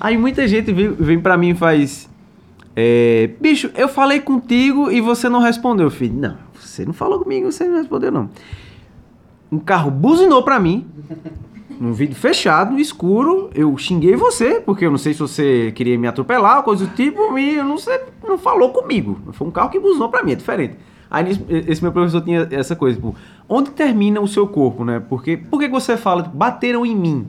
Aí muita gente vem, vem pra mim e faz. é, bicho, eu falei contigo e você não respondeu, filho. Não, você não falou comigo, você não respondeu, não. Um carro buzinou pra mim. <laughs> Num vídeo fechado, escuro, eu xinguei você, porque eu não sei se você queria me atropelar ou coisa do tipo, e eu não sei, não falou comigo. Foi um carro que buzinou pra mim, é diferente. Aí esse meu professor tinha essa coisa, tipo, onde termina o seu corpo, né? Porque, por que que você fala, tipo, bateram em mim?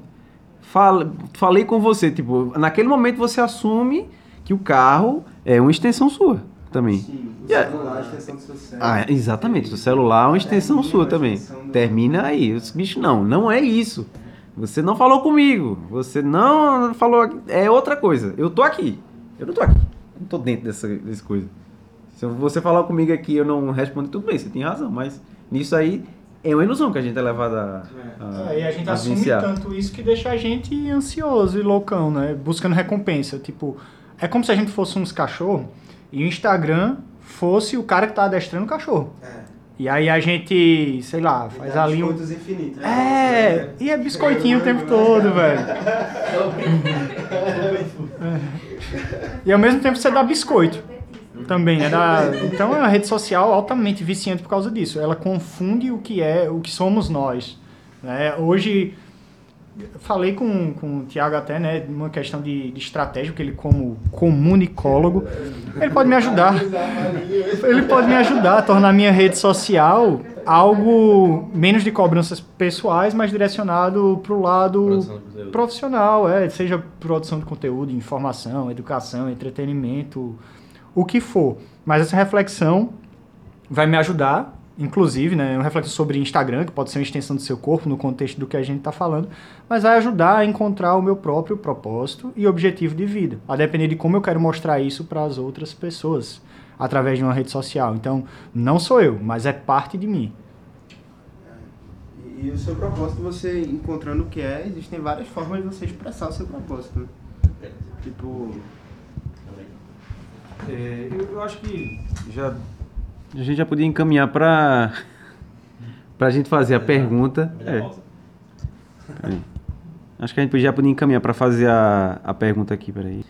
Falei com você, tipo, naquele momento você assume que o carro é uma extensão sua também. Sim, o Yeah. celular, a extensão do seu cérebro. Ah, exatamente. O celular é uma extensão Termina sua uma também. extensão do- Termina aí. Os bichos não, não é isso. Você não falou comigo. Você não falou. É outra coisa. Eu tô aqui. Eu não tô aqui. Eu não tô dentro dessa, dessa coisa. Se você falar comigo aqui eu não respondo, tudo bem, você tem razão. Mas nisso aí é uma ilusão que a gente é levado a. a É, e a gente a assume vivenciar. tanto isso que deixa a gente ansioso e loucão, né? Buscando recompensa. Tipo, é como se a gente fosse uns cachorros e o Instagram fosse o cara que tá adestrando o cachorro. É. E aí a gente, sei lá, faz ali um. biscoitos infinitos. né? É, e é biscoitinho o tempo todo, velho. <laughs> E ao mesmo tempo você dá biscoito também, né? Dá- Então é uma rede social altamente viciante por causa disso. Ela confunde o que é, o que somos nós. Né? Hoje, falei com, com o Tiago até, né? Uma questão de, de estratégia, que ele como comunicólogo, ele pode me ajudar. Ele pode me ajudar a tornar minha rede social algo menos de cobranças pessoais, mas direcionado para o lado profissional, é, seja produção de conteúdo, informação, educação, entretenimento, o que for. Mas essa reflexão vai me ajudar, inclusive, né, uma reflexão sobre Instagram, que pode ser uma extensão do seu corpo no contexto do que a gente está falando, mas vai ajudar a encontrar o meu próprio propósito e objetivo de vida, a depender de como eu quero mostrar isso para as outras pessoas através de uma rede social. Então, não sou eu, mas é parte de mim. E, e o seu propósito, você encontrando o que é, existem várias formas de você expressar o seu propósito. Né? Tipo, É, eu, eu acho que já a gente já podia encaminhar para para a gente fazer a pergunta. Melhor É, pausa. peraí. Acho que a gente já podia encaminhar para fazer a, a pergunta aqui, peraí.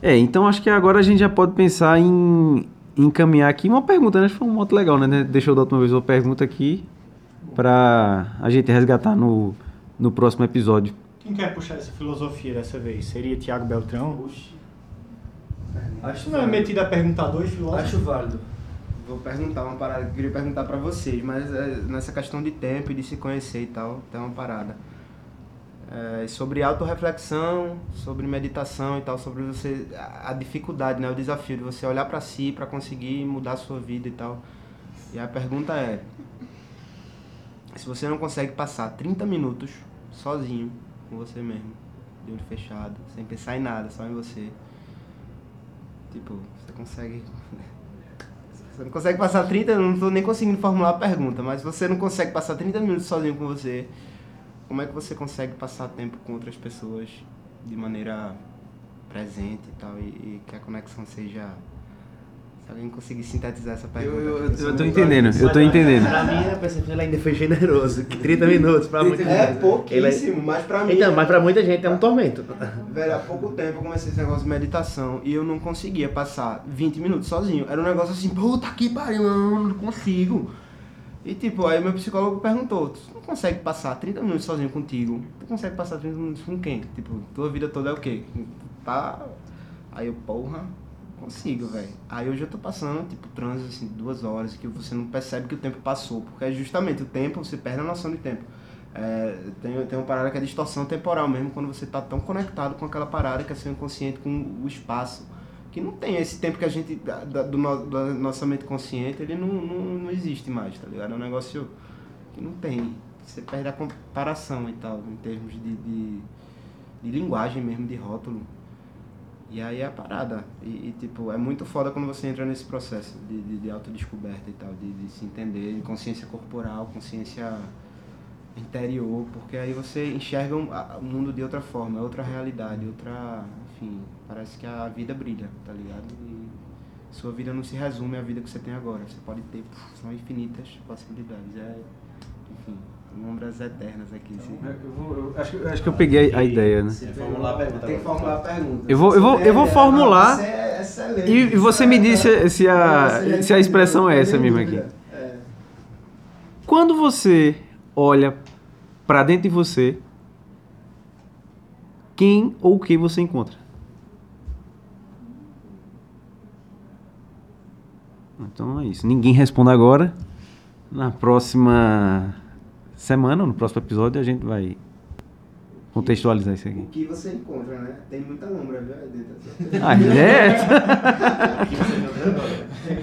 É, então acho que agora a gente já pode pensar em encaminhar aqui uma pergunta, né? Acho que foi um modo legal, né? Deixou da última vez uma pergunta aqui para a gente resgatar no, no próximo episódio. Quem quer puxar essa filosofia dessa vez? Seria Tiago Beltrão? Acho Não é metido a perguntador e filósofo? Acho válido. vou perguntar uma parada queria perguntar pra vocês, mas é, nessa questão de tempo e de se conhecer e tal, tem uma parada. É, sobre autorreflexão, sobre meditação e tal, sobre você a, dificuldade, né, o desafio de você olhar pra si pra conseguir mudar a sua vida e tal. E a pergunta é: se você não consegue passar 30 minutos sozinho com você mesmo, de olho fechado, sem pensar em nada, só em você. Tipo, você consegue <laughs> você não consegue passar 30, eu não tô nem conseguindo formular a pergunta, mas você não consegue passar 30 minutos sozinho com você, como é que você consegue passar tempo com outras pessoas de maneira presente e tal, e, e que a conexão seja. Se alguém conseguir sintetizar essa pergunta. Eu- eu- eu tô entendendo, eu tô entendendo. Pra mim, a percepção ainda foi generoso. Que 30 minutos pra muita É gente. pouquíssimo, Ele mas pra mim. é- Então, mas pra muita gente é um tormento. Velho, há pouco tempo eu comecei esse negócio de meditação e eu não conseguia passar 20 minutos sozinho. Era um negócio assim, puta que pariu, eu não consigo. E tipo, aí meu psicólogo perguntou, tu não consegue passar 30 minutos sozinho contigo? Tu consegue passar 30 minutos com quem? Tipo, tua vida toda é o quê? Tá. Aí eu, porra, consigo, velho. Aí hoje eu tô passando, tipo, trânsito assim, duas horas, que você não percebe que o tempo passou. Porque é justamente o tempo, você perde a noção de tempo. É, tem, tem uma parada que é distorção temporal mesmo, quando você tá tão conectado com aquela parada que é seu inconsciente com o espaço. Que não tem esse tempo que a gente, da, do no- mente consciente, ele não, não, não existe mais, tá ligado? É um negócio que não tem. Você perde a comparação e tal, em termos de, de, de linguagem mesmo, de rótulo. E aí é a parada. E, e, tipo, é muito foda quando você entra nesse processo de, de, de autodescoberta e tal, de, de se entender, de consciência corporal, consciência interior, porque aí você enxerga o mundo de outra forma, é outra realidade, outra. Enfim, parece que a vida brilha, tá ligado? E sua vida não se resume à vida que você tem agora. Você pode ter, são infinitas possibilidades. É, enfim, lombras eternas aqui. se- acho, que- acho que eu peguei a ideia, né? Tem que formular a pergunta Tem que agora. formular a pergunta. Eu vou- eu vou- eu vou é- formular você é excelente. E, e você me disse se a, Você se a expressão é essa mesmo aqui. É. Quando você olha pra dentro de você, quem ou o que você encontra? Então é isso. Ninguém responde agora. Na próxima semana, no próximo episódio, a gente vai contextualizar isso aqui. O que você encontra, né? Tem muita lombra, viu? aí dentro. Ah, é? <laughs>